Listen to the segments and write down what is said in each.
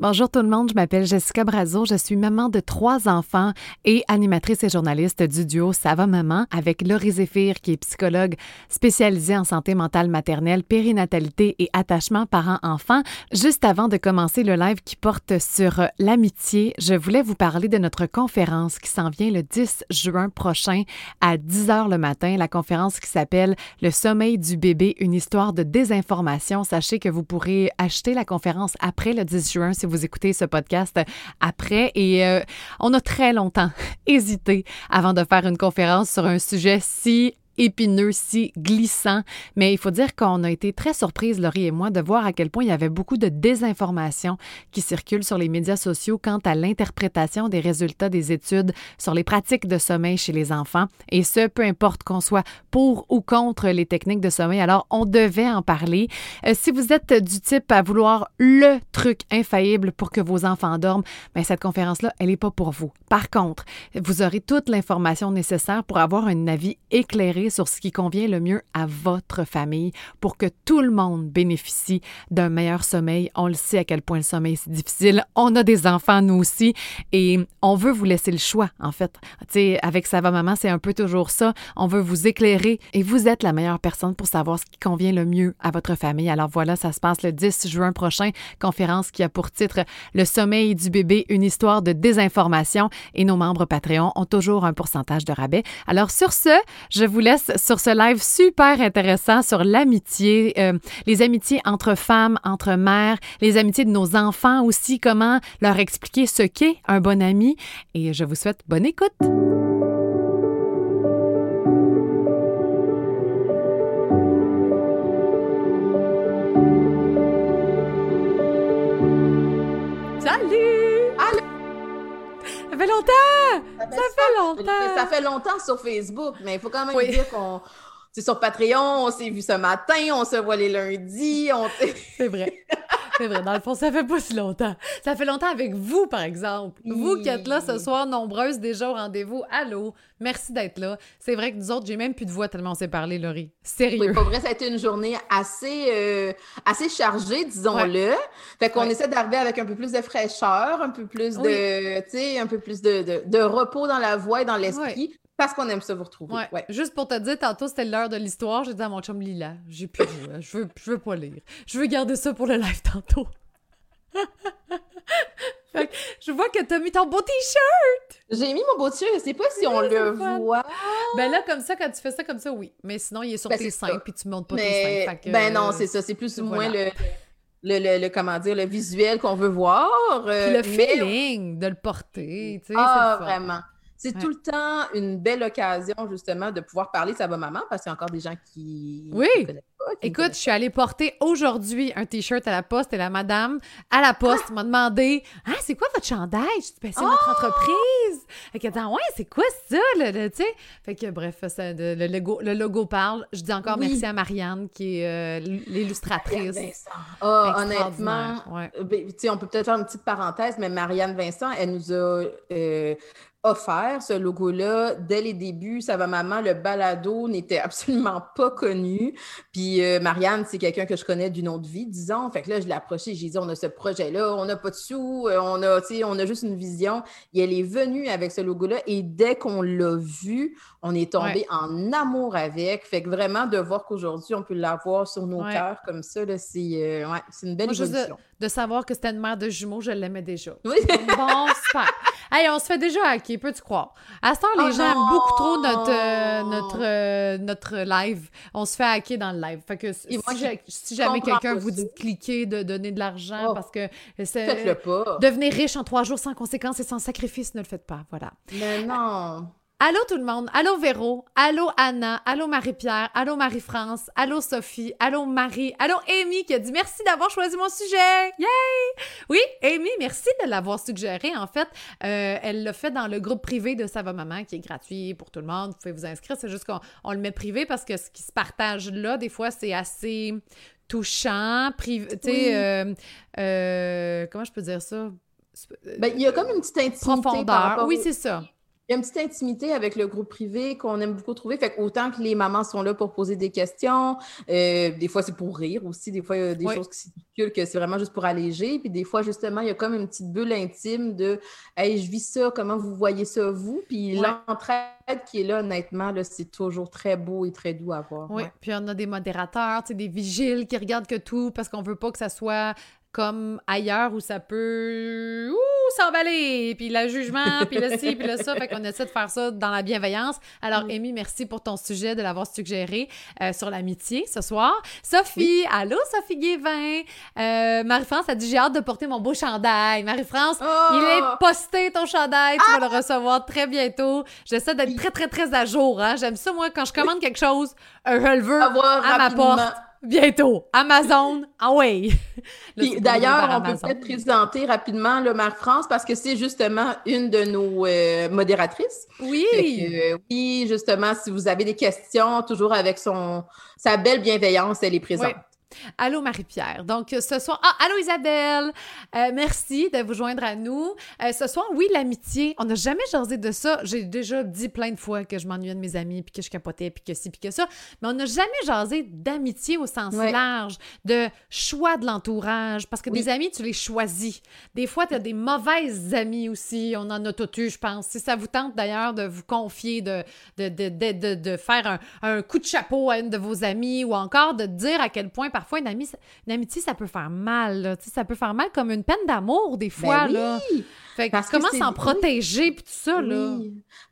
Bonjour tout le monde, je m'appelle Jessica Brazo, je suis maman de trois enfants et animatrice et journaliste du duo Ça va maman avec Laurie Zéphir qui est psychologue spécialisée en santé mentale maternelle, périnatalité et attachement parents-enfants. Juste avant de commencer le live qui porte sur l'amitié, je voulais vous parler de notre conférence qui s'en vient le 10 juin prochain à 10 heures le matin, la conférence qui s'appelle Le sommeil du bébé, une histoire de désinformation. Sachez que vous pourrez acheter la conférence après le 10 juin si vous écoutez ce podcast après. Et euh, on a très longtemps hésité avant de faire une conférence sur un sujet si épineux, si glissant. Mais il faut dire qu'on a été très surprise, Laurie et moi, de voir à quel point il y avait beaucoup de désinformation qui circule sur les médias sociaux quant à l'interprétation des résultats des études sur les pratiques de sommeil chez les enfants. Et ce, peu importe qu'on soit pour ou contre les techniques de sommeil. Alors, on devait en parler. Euh, si vous êtes du type à vouloir le truc infaillible pour que vos enfants dorment, bien, cette conférence-là, elle n'est pas pour vous. Par contre, vous aurez toute l'information nécessaire pour avoir un avis éclairé sur ce qui convient le mieux à votre famille pour que tout le monde bénéficie d'un meilleur sommeil. On le sait à quel point le sommeil c'est difficile. On a des enfants nous aussi et on veut vous laisser le choix en fait. Tu sais avec ça va maman, c'est un peu toujours ça. On veut vous éclairer et vous êtes la meilleure personne pour savoir ce qui convient le mieux à votre famille. Alors voilà, ça se passe le 10 juin prochain, conférence qui a pour titre Le sommeil du bébé, une histoire de désinformation et nos membres Patreon ont toujours un pourcentage de rabais. Alors sur ce, je vous laisse sur ce live super intéressant sur l'amitié, euh, les amitiés entre femmes, entre mères, les amitiés de nos enfants aussi, comment leur expliquer ce qu'est un bon ami. Et je vous souhaite bonne écoute. Salut! Ça fait longtemps! Ça, fait longtemps! Ça fait longtemps sur Facebook, mais il faut quand même dire qu'on. C'est sur Patreon, on s'est vu ce matin, on se voit les lundis, on C'est vrai. C'est vrai, dans le fond, ça fait pas si longtemps. Ça fait longtemps avec vous, par exemple. Vous qui êtes là ce soir, nombreuses déjà au rendez-vous. Allô, merci d'être là. C'est vrai que nous autres, j'ai même plus de voix tellement on s'est parlé, Laurie. Sérieux. Oui, pour vrai, ça a été une journée assez, euh, assez chargée, disons-le. Fait qu'on essaie d'arriver avec un peu plus de fraîcheur, un peu plus de, tu sais, un peu plus de, de, de, repos dans la voix et dans l'esprit. Parce qu'on aime ça vous retrouver. Ouais. Juste pour te dire, tantôt, c'était l'heure de l'histoire. J'ai dit à mon chum Lila, j'ai plus je veux, je veux pas lire. Je veux garder ça pour le live tantôt. je vois que t'as mis ton beau t-shirt! J'ai mis mon beau t-shirt, je sais pas si on le voit. Ben là, comme ça, quand tu fais ça comme ça, oui. Mais sinon, il est sur ben, tes seins, puis tu montes pas tes seins. Ben non, c'est ça. C'est plus ou moins le... Le, le, comment dire, le visuel qu'on veut voir. Puis le feeling de le porter, tu sais. Ah, vraiment. C'est tout le temps une belle occasion, justement, de pouvoir parler de sa maman parce qu'il y a encore des gens qui oui. connaissent pas. Écoute, je suis allée porter aujourd'hui un T-shirt à la poste et la madame à la poste ah! m'a demandé Ah, c'est quoi votre chandail? Je dis ben, c'est notre ah! entreprise. Fait qu'elle dit Ouais, c'est quoi ça? tu sais? Fait que, bref, le, logo, le logo parle. Je dis encore merci à Marianne, qui est euh, l'illustratrice. Oh, honnêtement, ouais. Ben, on peut peut-être faire une petite parenthèse, mais Marianne Vincent, elle nous a. Euh, offert ce logo-là dès les débuts. Ça va maman, le balado n'était absolument pas connu. Puis euh, Marianne, c'est quelqu'un que je connais d'une autre vie, disons. Fait que là, je l'ai approché, j'ai dit on a ce projet-là, on n'a pas de sous, euh, on a, on a juste une vision. Et elle est venue avec ce logo-là. Et dès qu'on l'a vu, on est tombé en amour avec. Fait que vraiment, de voir qu'aujourd'hui, on peut l'avoir sur nos cœurs comme ça, c'est euh, ouais, une belle évolution. De, de, savoir que c'était une mère de jumeaux, je l'aimais déjà. Oui. bon, super. Hey, on se fait déjà hacker, peux-tu croire? À ce temps, les oh gens aiment beaucoup trop notre, euh, notre, euh, notre live. On se fait hacker dans le live. Fait que si, jamais quelqu'un vous dit de cliquer, de donner de l'argent oh. parce que c'est. Faites-le pas. Devenir riche en trois jours sans conséquences et sans sacrifice, ne le faites pas. Voilà. Mais non. Allô tout le monde, allô Véro, allô Anna, allô Marie-Pierre, allô Marie-France, allô Sophie, allô Marie, allô Amy qui a dit merci d'avoir choisi mon sujet. Yay! Oui, Amy, merci de l'avoir suggéré. En fait, euh, elle l'a fait dans le groupe privé de Sava Maman qui est gratuit pour tout le monde. Vous pouvez vous inscrire. C'est juste qu'on le met privé parce que ce qui se partage là, des fois, c'est assez touchant, privé. Tu sais, euh, euh, comment je peux dire ça? Ben, il y a comme une petite intimité. Profondeur. Oui, c'est ça. Il y a une petite intimité avec le groupe privé qu'on aime beaucoup trouver. Fait autant que les mamans sont là pour poser des questions, euh, des fois c'est pour rire aussi, des fois il y a des choses qui circulent que c'est vraiment juste pour alléger. Puis des fois, justement, il y a comme une petite bulle intime de Hey, je vis ça, comment vous voyez ça vous? Puis l'entraide qui est là, honnêtement, là, c'est toujours très beau et très doux à voir. Oui, puis on a des modérateurs, des vigiles qui regardent que tout parce qu'on veut pas que ça soit comme ailleurs où ça peut s'emballer, puis le jugement, puis le ci, puis le ça. Fait qu'on essaie de faire ça dans la bienveillance. Alors, Amy, merci pour ton sujet, de l'avoir suggéré euh, sur l'amitié ce soir. Sophie, allô, Sophie Guévin. Euh, Marie-France a dit J'ai hâte de porter mon beau chandail. Marie-France, oh! il est posté ton chandail. Tu vas le recevoir très bientôt. J'essaie d'être très, très, très à jour. Hein? J'aime ça, moi, quand je commande quelque chose, je le veux à ma porte. Bientôt. Amazon, ah ouais. D'ailleurs, on peut peut-être présenter rapidement le Marc France parce que c'est justement une de nos euh, modératrices. Oui. Euh, oui, justement, si vous avez des questions, toujours avec son sa belle bienveillance, elle est présente. Allô Marie-Pierre. Donc ce soir, ah, allô Isabelle. Euh, merci de vous joindre à nous. Euh, ce soir, oui, l'amitié. On n'a jamais jasé de ça. J'ai déjà dit plein de fois que je m'ennuyais de mes amis, puis que je capotais, puis que ci, puis que ça. Mais on n'a jamais jasé d'amitié au sens large, de choix de l'entourage. Parce que des amis, tu les choisis. Des fois, tu as des mauvaises amies aussi. On en a tout eu, je pense. Si ça vous tente d'ailleurs de vous confier, de, de, de, de faire un, un, coup de chapeau à une de vos amies ou encore de dire à quel point parfois une, amitié, ça peut faire mal. Ça peut faire mal comme une peine d'amour, des ben fois. là. Fait comment s'en protéger, puis tout ça, là?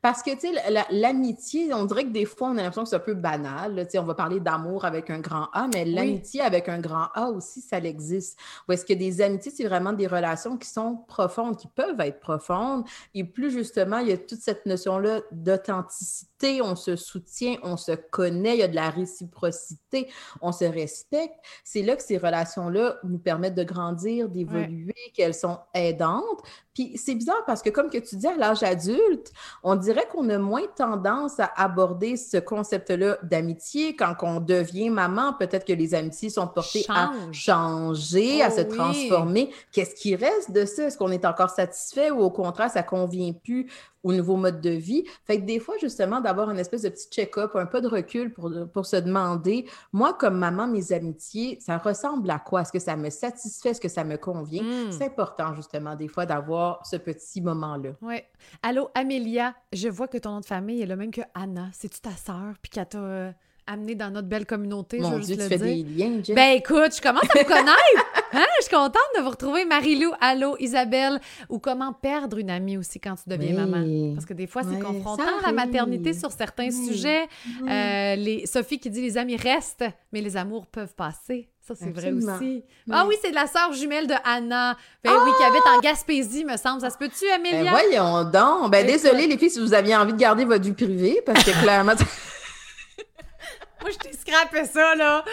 Parce que, tu sais, l'amitié, on dirait que des fois, on a l'impression que c'est un peu banal. Tu sais, on va parler d'amour avec un grand A, mais l'amitié avec un grand A aussi, ça existe. Ou est-ce que des amitiés, c'est vraiment des relations qui sont profondes, qui peuvent être profondes? Et plus justement, il y a toute cette notion-là d'authenticité, on se soutient, on se connaît, il y a de la réciprocité, on se respecte. C'est là que ces relations-là nous permettent de grandir, d'évoluer, qu'elles sont aidantes. Puis c'est bizarre parce que, comme que tu dis, à l'âge adulte, on dirait qu'on a moins tendance à aborder ce concept-là d'amitié. Quand on devient maman, peut-être que les amitiés sont portées à changer, à se oh transformer. Qu'est-ce qui reste de ça? Est-ce qu'on est encore satisfait ou au contraire, ça convient plus au nouveau mode de vie? Fait que des fois, justement, d'avoir une espèce de petit check-up, un peu de recul pour, pour se demander, moi, comme maman, mes amitiés, ça ressemble à quoi? Est-ce que ça me satisfait? Est-ce que ça me convient? Hmm. C'est important, justement, des fois, d'avoir ce petit moment-là. Oui. Allô, Amélia, je vois que ton nom de famille est le même que Anna. C'est-tu ta sœur? Puis qu'elle t'a... Euh, amené dans notre belle communauté. Mon Dieu, tu fais des liens, Ben écoute, je commence à vous connaître. Hein? Je suis contente de vous retrouver. Marie-Lou, allô, Isabelle. Ou comment perdre une amie aussi quand tu deviens maman? Parce que des fois, c'est confrontant la maternité sur certains sujets. Euh, les... Sophie qui dit les amis restent, mais les amours peuvent passer. Ça, c'est vrai aussi. Ah oui, c'est la sœur jumelle de Anna. Ben oui, qui habite en Gaspésie, me semble. Ça se peut-tu, Amélia? Ben voyons donc. Ben désolé, les filles, si vous aviez envie de garder votre vie privée, parce que clairement... Moi, je t'ai scrappé ça, là.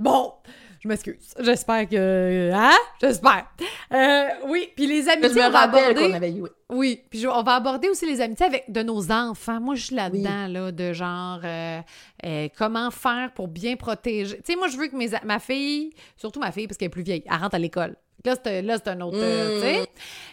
Bon, je m'excuse. J'espère que. Hein? J'espère. Euh, oui, puis les amitiés. Je me rappelle qu'on avait eu. Oui, puis on va aborder aussi les amitiés avec de nos enfants. Moi, je suis là-dedans, là, de genre euh, euh, comment faire pour bien protéger. Tu sais, moi, je veux que mes, ma fille, surtout ma fille, parce qu'elle est plus vieille, elle rentre à l'école. Là, c'est un autre. tu sais.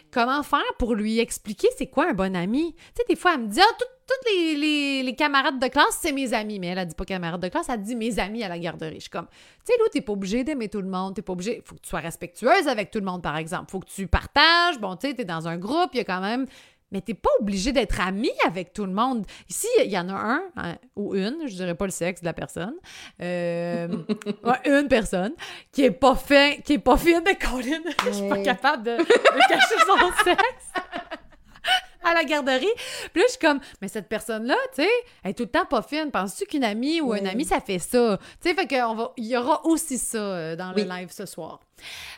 Mm. Comment faire pour lui expliquer c'est quoi un bon ami? Tu sais, des fois, elle me dit Ah, toutes les, les, camarades de classe, c'est mes amis. Mais elle a dit pas camarades de classe, elle dit mes amis à la garderie. Je suis comme, tu sais, là, t'es pas obligé d'aimer tout le monde. T'es pas obligé. Faut que tu sois respectueuse avec tout le monde, par exemple. Faut que tu partages. Bon, tu sais, t'es dans un groupe, il y a quand même mais t'es pas obligé d'être ami avec tout le monde. Ici, il y en a un hein, ou une, je dirais pas le sexe de la personne, euh, une personne qui est pas fin, qui est pas fine de Colin. je suis pas capable de, de cacher son sexe à la garderie. Puis là, je suis comme, mais cette personne-là, tu sais, elle est tout le temps pas fine. Penses-tu qu'une amie ou un ami, ça fait ça? Tu sais, fait qu'il y aura aussi ça euh, dans le live ce soir.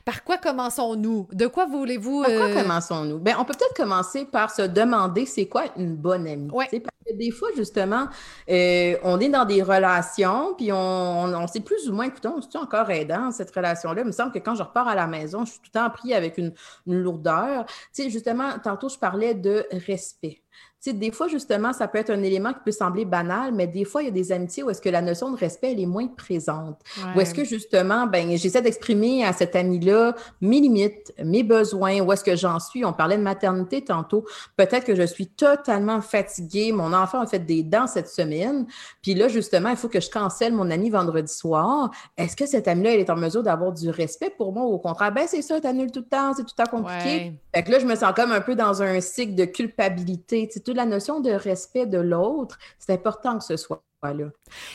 Par quoi commençons-nous? De quoi voulez-vous. Par quoi euh, commençons-nous? Bien, on peut peut-être commencer par se demander c'est quoi une bonne amie. Parce que des fois, justement, euh, on est dans des relations, puis on, on, sait plus ou moins, écoutons, on encore aidant cette relation-là? Il me semble que quand je repars à la maison, je suis tout le temps pris avec une, une lourdeur. Tu sais, justement, tantôt, je parlais de respect. Sais, des fois, justement, ça peut être un élément qui peut sembler banal, mais des fois, il y a des amitiés où est-ce que la notion de respect, elle est moins présente. Ou est-ce que, justement, ben, j'essaie d'exprimer à cet ami-là mes limites, mes besoins, où est-ce que j'en suis? On parlait de maternité tantôt. Peut-être que je suis totalement fatiguée. Mon enfant a fait des dents cette semaine. Puis là, justement, il faut que je cancelle mon ami vendredi soir. Est-ce que cette amie-là, elle est en mesure d'avoir du respect pour moi? Ou au contraire, ben, c'est ça, t'annules tout le temps, c'est tout le temps compliqué. Fait que là, je me sens comme un peu dans un cycle de culpabilité. La notion de respect de l'autre, c'est important que ce soit là.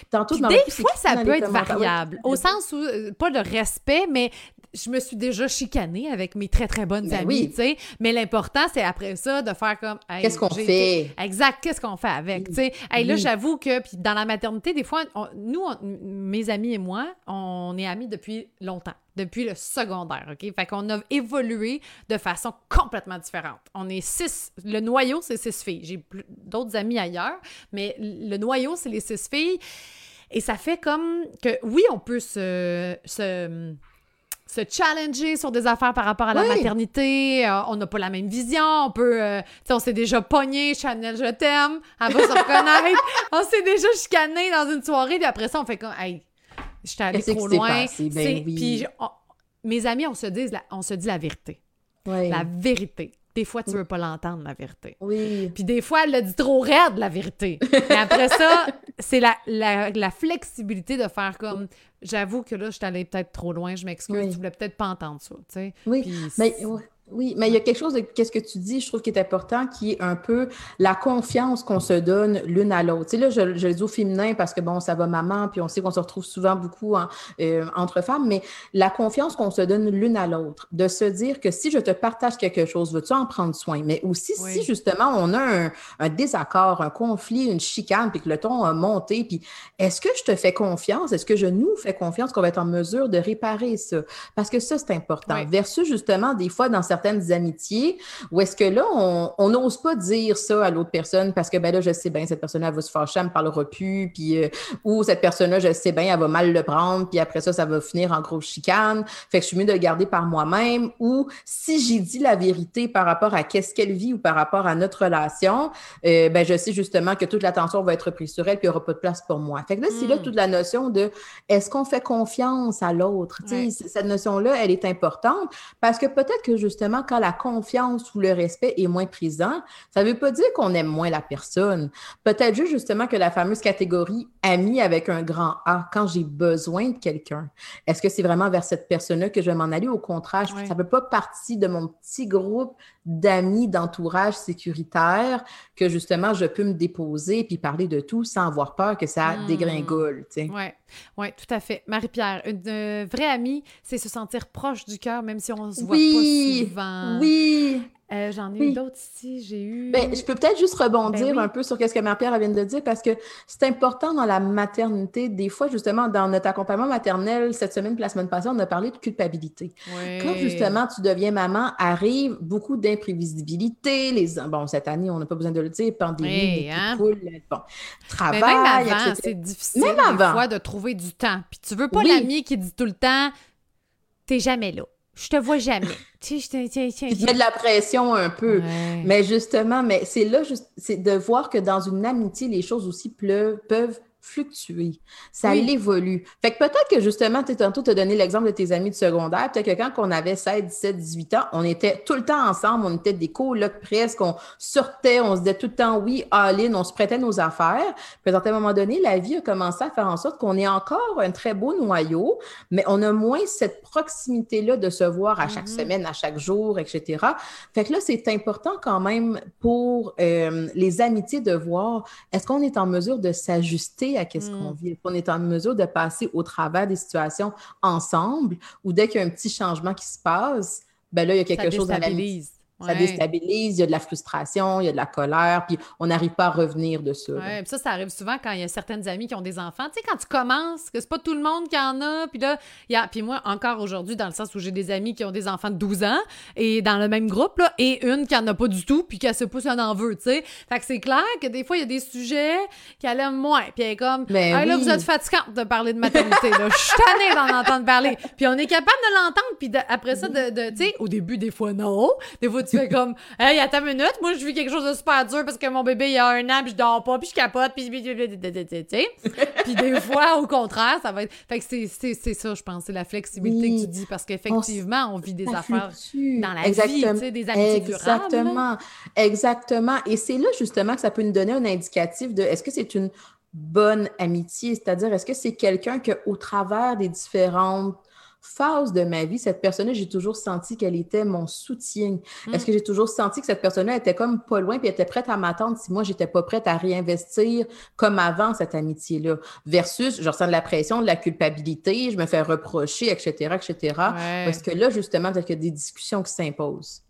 Tantôt, des fois, ça peut être variable, au sens où, euh, pas de respect, mais je me suis déjà chicanée avec mes très, très bonnes ben amies, tu sais. Mais l'important, c'est après ça de faire comme. qu'est-ce qu'on fait? Exact, qu'est-ce qu'on fait avec, tu sais. là, j'avoue que, puis dans la maternité, des fois, nous, mes amis et moi, on est amis depuis longtemps depuis le secondaire, OK? Fait qu'on a évolué de façon complètement différente. On est six, le noyau, c'est six filles. J'ai d'autres amis ailleurs, mais le noyau, c'est les six filles. Et ça fait comme que, oui, on peut se, se, se challenger sur des affaires par rapport à la maternité. Euh, on n'a pas la même vision. On peut, euh, on s'est déjà pogné, Chanel, je t'aime. Elle va se reconnaître. on s'est déjà chicané dans une soirée, puis après ça, on fait comme, hey, j'étais allée trop loin. Ben puis mes amis, on se dit la, on se dit la vérité. La vérité. Des fois, tu veux pas l'entendre, la vérité. Oui. Puis des fois, elle le dit trop raide, la vérité. Mais après ça, c'est la, la, flexibilité de faire comme j'avoue que là, je suis allée peut-être trop loin, je m'excuse, tu voulais peut-être pas entendre ça, tu sais. Oui. mais oui, mais il y a quelque chose de qu'est-ce que tu dis, je trouve qui est important, qui est un peu la confiance qu'on se donne l'une à l'autre. Tu sais, là, je, je, le dis au féminin parce que bon, ça va maman, puis on sait qu'on se retrouve souvent beaucoup euh, entre femmes, mais la confiance qu'on se donne l'une à l'autre, de se dire que si je te partage quelque chose, veux-tu en prendre soin? Mais aussi si justement on a un, désaccord, un conflit, une chicane, puis que le ton a monté, puis est-ce que je te fais confiance? Est-ce que je nous fais confiance qu'on va être en mesure de réparer ça? Parce que ça, c'est important. Versus justement, des fois, dans certains certaines amitiés où est-ce que là, on n'ose pas dire ça à l'autre personne parce que ben là, je sais bien, cette personne-là va se fâcher, elle me parlera plus, puis euh, ou cette personne-là, je sais bien, elle va mal le prendre, puis après ça, ça va finir en grosse chicane. Fait que je suis mieux de le garder par moi-même. Ou si j'ai dit la vérité par rapport à qu'est-ce qu'elle vit ou par rapport à notre relation, euh, ben je sais justement que toute l'attention va être prise sur elle, puis il n'y aura pas de place pour moi. Fait que là, c'est là hmm. toute la notion de est-ce qu'on fait confiance à l'autre? Cette notion-là, elle est importante parce que peut-être que justement, quand la confiance ou le respect est moins présent, ça ne veut pas dire qu'on aime moins la personne. Peut-être juste justement que la fameuse catégorie ami avec un grand A, quand j'ai besoin de quelqu'un, est-ce que c'est vraiment vers cette personne-là que je vais m'en aller? Au contraire, ça ne fait pas partie de mon petit groupe d'amis, d'entourage sécuritaire que justement je peux me déposer puis parler de tout sans avoir peur que ça hmm. dégringole. Oui, ouais, tout à fait. Marie-Pierre, une euh, vraie amie, c'est se sentir proche du cœur même si on se voit pas souvent. Oui, euh, j'en ai eu d'autres ici. J'ai eu. Ben, je peux peut-être juste rebondir ben un peu sur ce que Marie-Pierre vient de dire parce que c'est important dans la maternité. Des fois, justement, dans notre accompagnement maternel, cette semaine et la semaine passée, on a parlé de culpabilité. Quand justement tu deviens maman, arrive beaucoup d'imprévisibilité. Les... Bon, cette année, on n'a pas besoin de le dire, pandémie, hein? bon, travail. Mais même avant, c'est difficile même des fois de trouver du temps. Puis tu veux pas l'ami qui dit tout le temps, t'es jamais là je te vois jamais. tu sais, je te, de la pression un peu. Mais justement, mais c'est là, c'est de voir que dans une amitié, les choses aussi peuvent fluctuer. Ça évolue. Fait que peut-être que justement, tu tantôt te donné l'exemple de tes amis de secondaire. Peut-être que quand on avait 16, 17, 18 ans, on était tout le temps ensemble, on était des colocs presque, on sortait, on se disait tout le temps oui, all-in, on se prêtait nos affaires. Puis à un moment donné, la vie a commencé à faire en sorte qu'on est encore un très beau noyau, mais on a moins cette proximité-là de se voir à chaque mm-hmm. semaine, à chaque jour, etc. Fait que là, c'est important quand même pour euh, les amitiés de voir est-ce qu'on est en mesure de s'ajuster à qu'est-ce qu'on mm. vit? On est en mesure de passer au travers des situations ensemble ou dès qu'il y a un petit changement qui se passe, ben là, il y a quelque chose à la ça déstabilise, il y a de la frustration, il y a de la colère, puis on n'arrive pas à revenir de ça. Oui, ça, ça arrive souvent quand il y a certaines amies qui ont des enfants. Tu sais, quand tu commences, que c'est pas tout le monde qui en a, puis là, il y a... Puis moi, encore aujourd'hui, dans le sens où j'ai des amis qui ont des enfants de 12 ans, et dans le même groupe, là, et une qui en a pas du tout, puis qui se pousse un en veut, tu sais. Fait que c'est clair que des fois, il y a des sujets qu'elle aime moins, puis elle est comme, ben hey, là, vous êtes fatigante de parler de maternité, là. Je suis tannée d'en entendre parler. Puis on est capable de l'entendre, puis après ça, de, de tu sais, au début, des fois, non. Des fois, tu fais comme, hey, attends une minute, moi, je vis quelque chose de super dur parce que mon bébé, il a un an, puis je dors pas, puis je capote, puis. puis des fois, au contraire, ça va être. Fait que c'est ça, je pense, c'est la flexibilité que tu dis, parce qu'effectivement, on... vit des affaires dans la vie, tu sais, des amitiés Exactement. Exactement. Et c'est là, justement, que ça peut nous donner un indicatif de est-ce que c'est une bonne amitié, c'est-à-dire est-ce que c'est quelqu'un que, au travers des différentes phase de ma vie, cette personne-là, j'ai toujours senti qu'elle était mon soutien. Mm. Est-ce que j'ai toujours senti que cette personne-là était comme pas loin puis était prête à m'attendre si moi, j'étais pas prête à réinvestir comme avant cette amitié-là? Versus, je ressens de la pression, de la culpabilité, je me fais reprocher, etc., etc. Parce que là, justement, il y a des discussions qui s'imposent.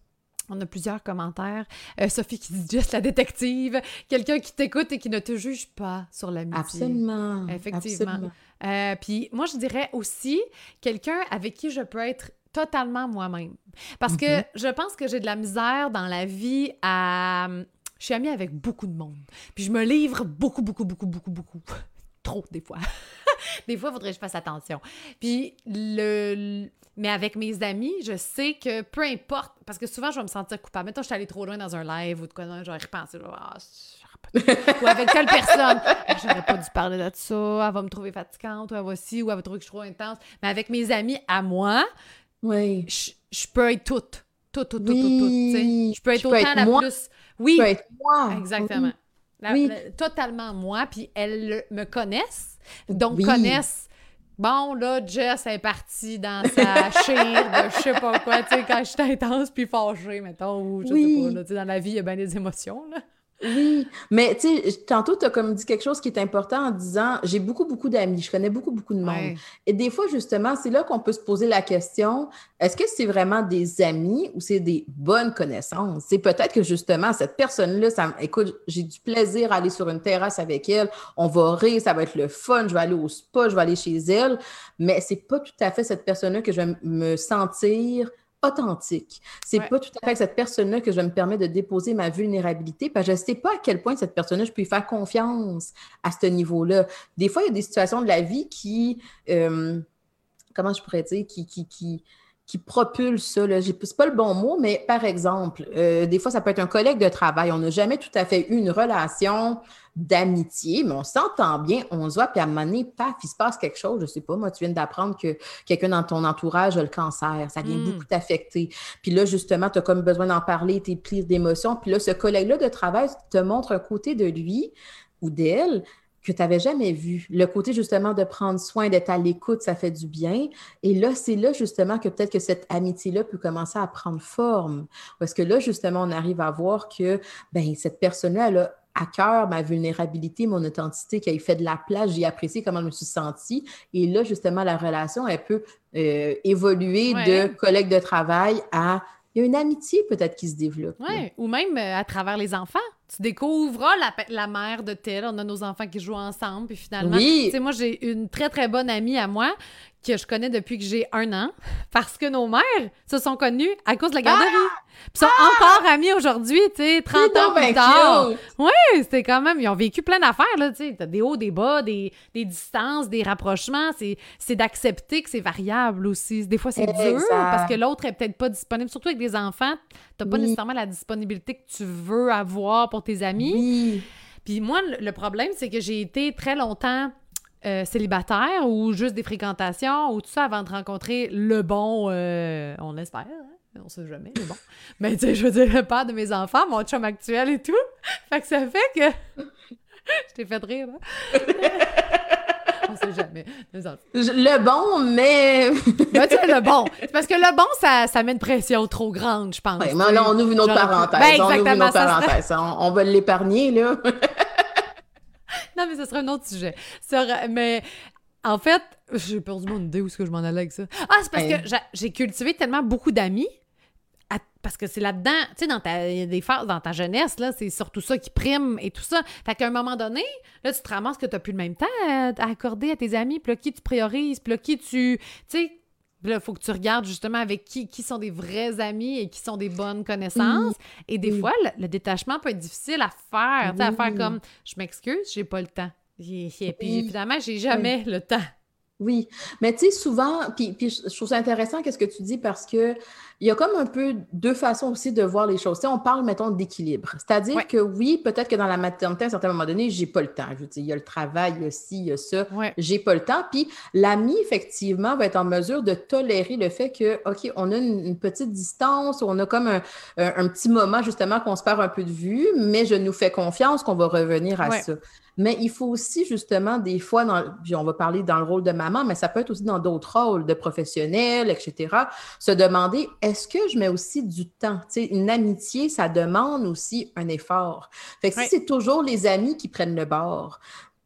On a plusieurs commentaires. Euh, Sophie qui dit juste la détective. Quelqu'un qui t'écoute et qui ne te juge pas sur l'amitié. Absolument. Effectivement. Euh, puis moi, je dirais aussi quelqu'un avec qui je peux être totalement moi-même. Parce que mm-hmm. je pense que j'ai de la misère dans la vie à... Je suis amie avec beaucoup de monde. Puis je me livre beaucoup, beaucoup, beaucoup, beaucoup, beaucoup. Trop, des fois. des fois, il faudrait que je fasse attention. Puis le, mais avec mes amis, je sais que peu importe, parce que souvent, je vais me sentir coupable. Mettons, je suis allée trop loin dans un live ou de quoi, j'aurais repensé, ah, ou avec telle personne. J'aurais pas dû parler de ça, elle va me trouver fatigante, ou elle va aussi, ou elle va trouver que je suis trop intense. Mais avec mes amis à moi, oui. je, peux être toute. Toute, toute, toute, toute, Je peux être autant la plus. Oui. Je peux être moi. Exactement. oui. Totalement moi, puis elles me connaissent, donc connaissent Bon, là, Jess est partie dans sa chire de je sais pas quoi, tu sais, quand je suis intense puis fâchée, mettons, ou je sais pas, là, tu sais, dans la vie, il y a bien des émotions, là. Oui, mais tu sais, tantôt, tu as comme dit quelque chose qui est important en disant j'ai beaucoup, beaucoup d'amis, je connais beaucoup, beaucoup de monde. Et des fois, justement, c'est là qu'on peut se poser la question est-ce que c'est vraiment des amis ou c'est des bonnes connaissances? C'est peut-être que justement, cette personne-là, ça, écoute, j'ai du plaisir à aller sur une terrasse avec elle, on va rire, ça va être le fun, je vais aller au spa, je vais aller chez elle, mais c'est pas tout à fait cette personne-là que je vais me sentir authentique. C'est pas tout à fait avec cette personne-là que je me permets de déposer ma vulnérabilité parce que je ne sais pas à quel point cette personne-là, je peux lui faire confiance à ce niveau-là. Des fois, il y a des situations de la vie qui, euh, comment je pourrais dire, qui, qui, qui, qui propulse ça. C'est pas le bon mot, mais par exemple, euh, des fois, ça peut être un collègue de travail. On n'a jamais tout à fait eu une relation d'amitié, mais on s'entend bien, on se voit, puis à un moment donné, paf, il se passe quelque chose, je sais pas, moi, tu viens d'apprendre que quelqu'un dans ton entourage a le cancer, ça vient hmm. beaucoup t'affecter. Puis là, justement, tu as comme besoin d'en parler, t'es pris d'émotions, puis là, ce collègue-là de travail te montre un côté de lui ou d'elle que tu n'avais jamais vu. Le côté justement de prendre soin, d'être à l'écoute, ça fait du bien. Et là, c'est là justement que peut-être que cette amitié-là peut commencer à prendre forme. Parce que là, justement, on arrive à voir que ben, cette personne-là, elle a à cœur ma vulnérabilité, mon authenticité, qui a fait de la place, j'ai apprécié comment je me suis sentie. Et là, justement, la relation, elle peut euh, évoluer de collègue de travail à il y a une amitié peut-être qui se développe. Oui, ou même euh, à travers les enfants. Tu découvres oh, la, la, mère de tel, on a nos enfants qui jouent ensemble, puis finalement, tu sais, moi, j'ai une très, très bonne amie à moi que je connais depuis que j'ai un an, parce que nos mères se sont connues à cause de la garderie. Ah! Puis sont ah! encore amies aujourd'hui, tu sais, 30 ans plus tard. Oui, c'était quand même, ils ont vécu plein d'affaires, là, tu sais, des hauts, des bas, des, des distances, des rapprochements. C'est d'accepter que c'est variable aussi. Des fois, c'est dur parce que l'autre est peut-être pas disponible, surtout avec des enfants. T'as pas nécessairement la disponibilité que tu veux avoir pour tes amis. Oui. Puis moi, le problème, c'est que j'ai été très longtemps euh, célibataire ou juste des fréquentations ou tout ça avant de rencontrer le bon, euh, on espère, hein? on sait jamais, mais bon. Mais tu sais, je veux dire, le père de mes enfants, mon chum actuel et tout. Fait que ça fait que. je t'ai fait rire, hein? sait jamais. Le bon, mais. ben, tu sais, le bon. C'est parce que le bon, ça, ça met une pression trop grande, je pense. Ouais, mais là, on ouvre une autre parenthèse. Ben, on ouvre une autre parenthèse. On, on va l'épargner, là. non, mais ce serait un autre sujet. mais en fait, j'ai perdu mon idée où est-ce que je m'en allais avec ça. Ah, c'est parce que j'ai cultivé tellement beaucoup d'amis. Parce que c'est là-dedans, tu sais, dans ta, des phases, dans ta jeunesse, là, c'est surtout ça qui prime et tout ça. Fait qu'à un moment donné, là, tu te ramasses que tu n'as plus le même temps à, accorder à tes amis, puis là, qui tu priorises, puis là, qui tu. Tu sais, là, il faut que tu regardes justement avec qui, qui sont des vrais amis et qui sont des bonnes connaissances. Et des fois, le, détachement peut être difficile à faire. À faire comme je m'excuse, j'ai pas le temps. Et, puis finalement, j'ai jamais le temps. Oui, mais tu sais, souvent, puis, puis, je trouve ça intéressant qu'est-ce que tu dis parce que il y a comme un peu deux façons aussi de voir les choses. on parle, mettons, d'équilibre. C'est-à-dire que oui, peut-être que dans la maternité, à un certain moment donné, j'ai pas le temps. Je veux dire, il y a le travail, il y a ci, il y a ça. J'ai pas le temps. Puis l'ami, effectivement, va être en mesure de tolérer le fait que, OK, on a une, petite distance, on a comme un, petit moment, justement, qu'on se perd un peu de vue, mais je nous fais confiance qu'on va revenir à ça. Mais il faut aussi, justement, des fois, dans, puis on va parler dans le rôle de maman, mais ça peut être aussi dans d'autres rôles de professionnels, etc., se demander, est-ce que je mets aussi du temps? Une amitié, ça demande aussi un effort. Fait que si c'est toujours les amis qui prennent le bord,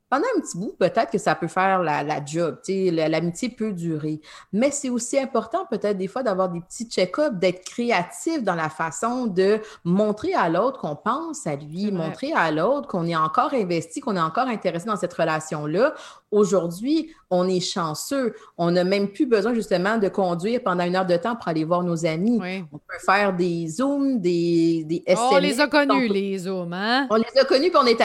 pendant un petit bout, peut-être que ça peut faire la, la job, l'amitié peut durer. Mais c'est aussi important peut-être des fois d'avoir des petits check-ups, d'être créatif dans la façon de montrer à l'autre qu'on pense à lui, montrer à l'autre qu'on est encore investi, qu'on est encore intéressé dans cette relation-là, Aujourd'hui, on est chanceux. On n'a même plus besoin justement de conduire pendant une heure de temps pour aller voir nos amis. On peut faire des Zooms, des, des SMS. On les a connus, les Zooms, hein? On les a connus puis on est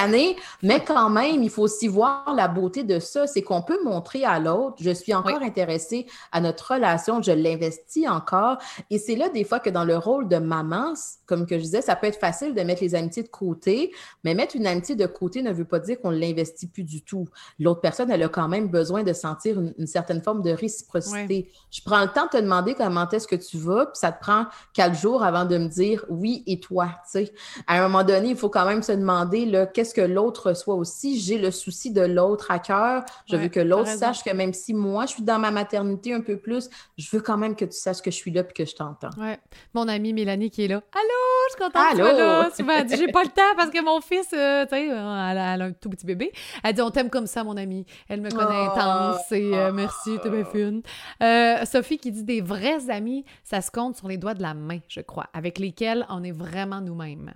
mais quand même, il faut aussi voir la beauté de ça. C'est qu'on peut montrer à l'autre, je suis encore intéressée à notre relation, je l'investis encore. Et c'est là des fois que dans le rôle de maman, comme que je disais, ça peut être facile de mettre les amitiés de côté, mais mettre une amitié de côté ne veut pas dire qu'on ne l'investit plus du tout. L'autre personne, elle a quand même besoin de sentir une, certaine forme de réciprocité. Je prends le temps de te demander comment est-ce que tu vas, puis ça te prend quatre jours avant de me dire oui et toi. sais. À un moment donné, il faut quand même se demander qu'est-ce que l'autre reçoit aussi? J'ai le souci de l'autre à cœur. Je veux que l'autre sache que même si moi, je suis dans ma maternité un peu plus, je veux quand même que tu saches que je suis là et que je t'entends. Ouais. Mon amie Mélanie qui est là. Allô, je suis contente Allô? là. Tu m'as dit, j'ai pas le temps parce que mon fils, euh, tu sais, elle, a un tout petit bébé. Elle dit, on t'aime comme ça, mon ami. Elle me connaît intense et euh, merci, t'es bien fine. Euh, Sophie qui dit des vrais amis, ça se compte sur les doigts de la main, je crois, avec lesquels on est vraiment nous-mêmes.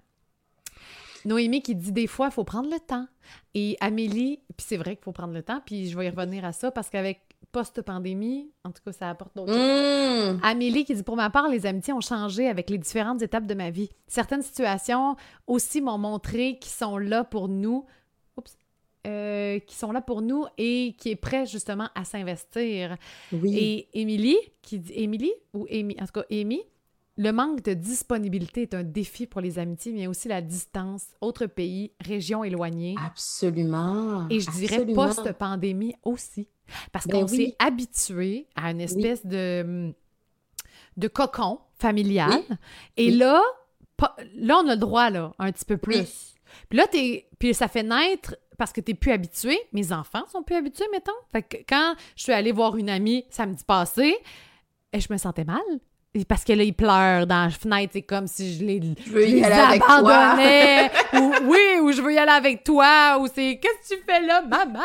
Noémie qui dit des fois, il faut prendre le temps. Et Amélie, puis c'est vrai qu'il faut prendre le temps, puis je vais y revenir à ça parce qu'avec post-pandémie, en tout cas, ça apporte d'autres. Mmh. Amélie qui dit Pour ma part, les amitiés ont changé avec les différentes étapes de ma vie. Certaines situations aussi m'ont montré qu'ils sont là pour nous. Euh, qui sont là pour nous et qui est prêt justement à s'investir. Oui. Et Émilie, qui dit Émilie ou Amy, en tout cas Amy, le manque de disponibilité est un défi pour les amitiés, mais aussi la distance, autre pays, région éloignée. Absolument. Et je dirais post-pandémie aussi. Parce ben qu'on s'est habitué à une espèce de, de cocon familial. Et là, là, on a le droit, là, un petit peu plus. Puis là, es, puis ça fait naître parce que tu n'es plus habitué. Mes enfants sont plus habitués, mettons. Fait que quand je suis allée voir une amie samedi passé, et je me sentais mal. Parce que là, ils pleurent dans la fenêtre, c'est comme si je les, je veux y aller abandonnais. ou oui, ou je veux y aller avec toi, ou c'est qu'est-ce que tu fais là, maman?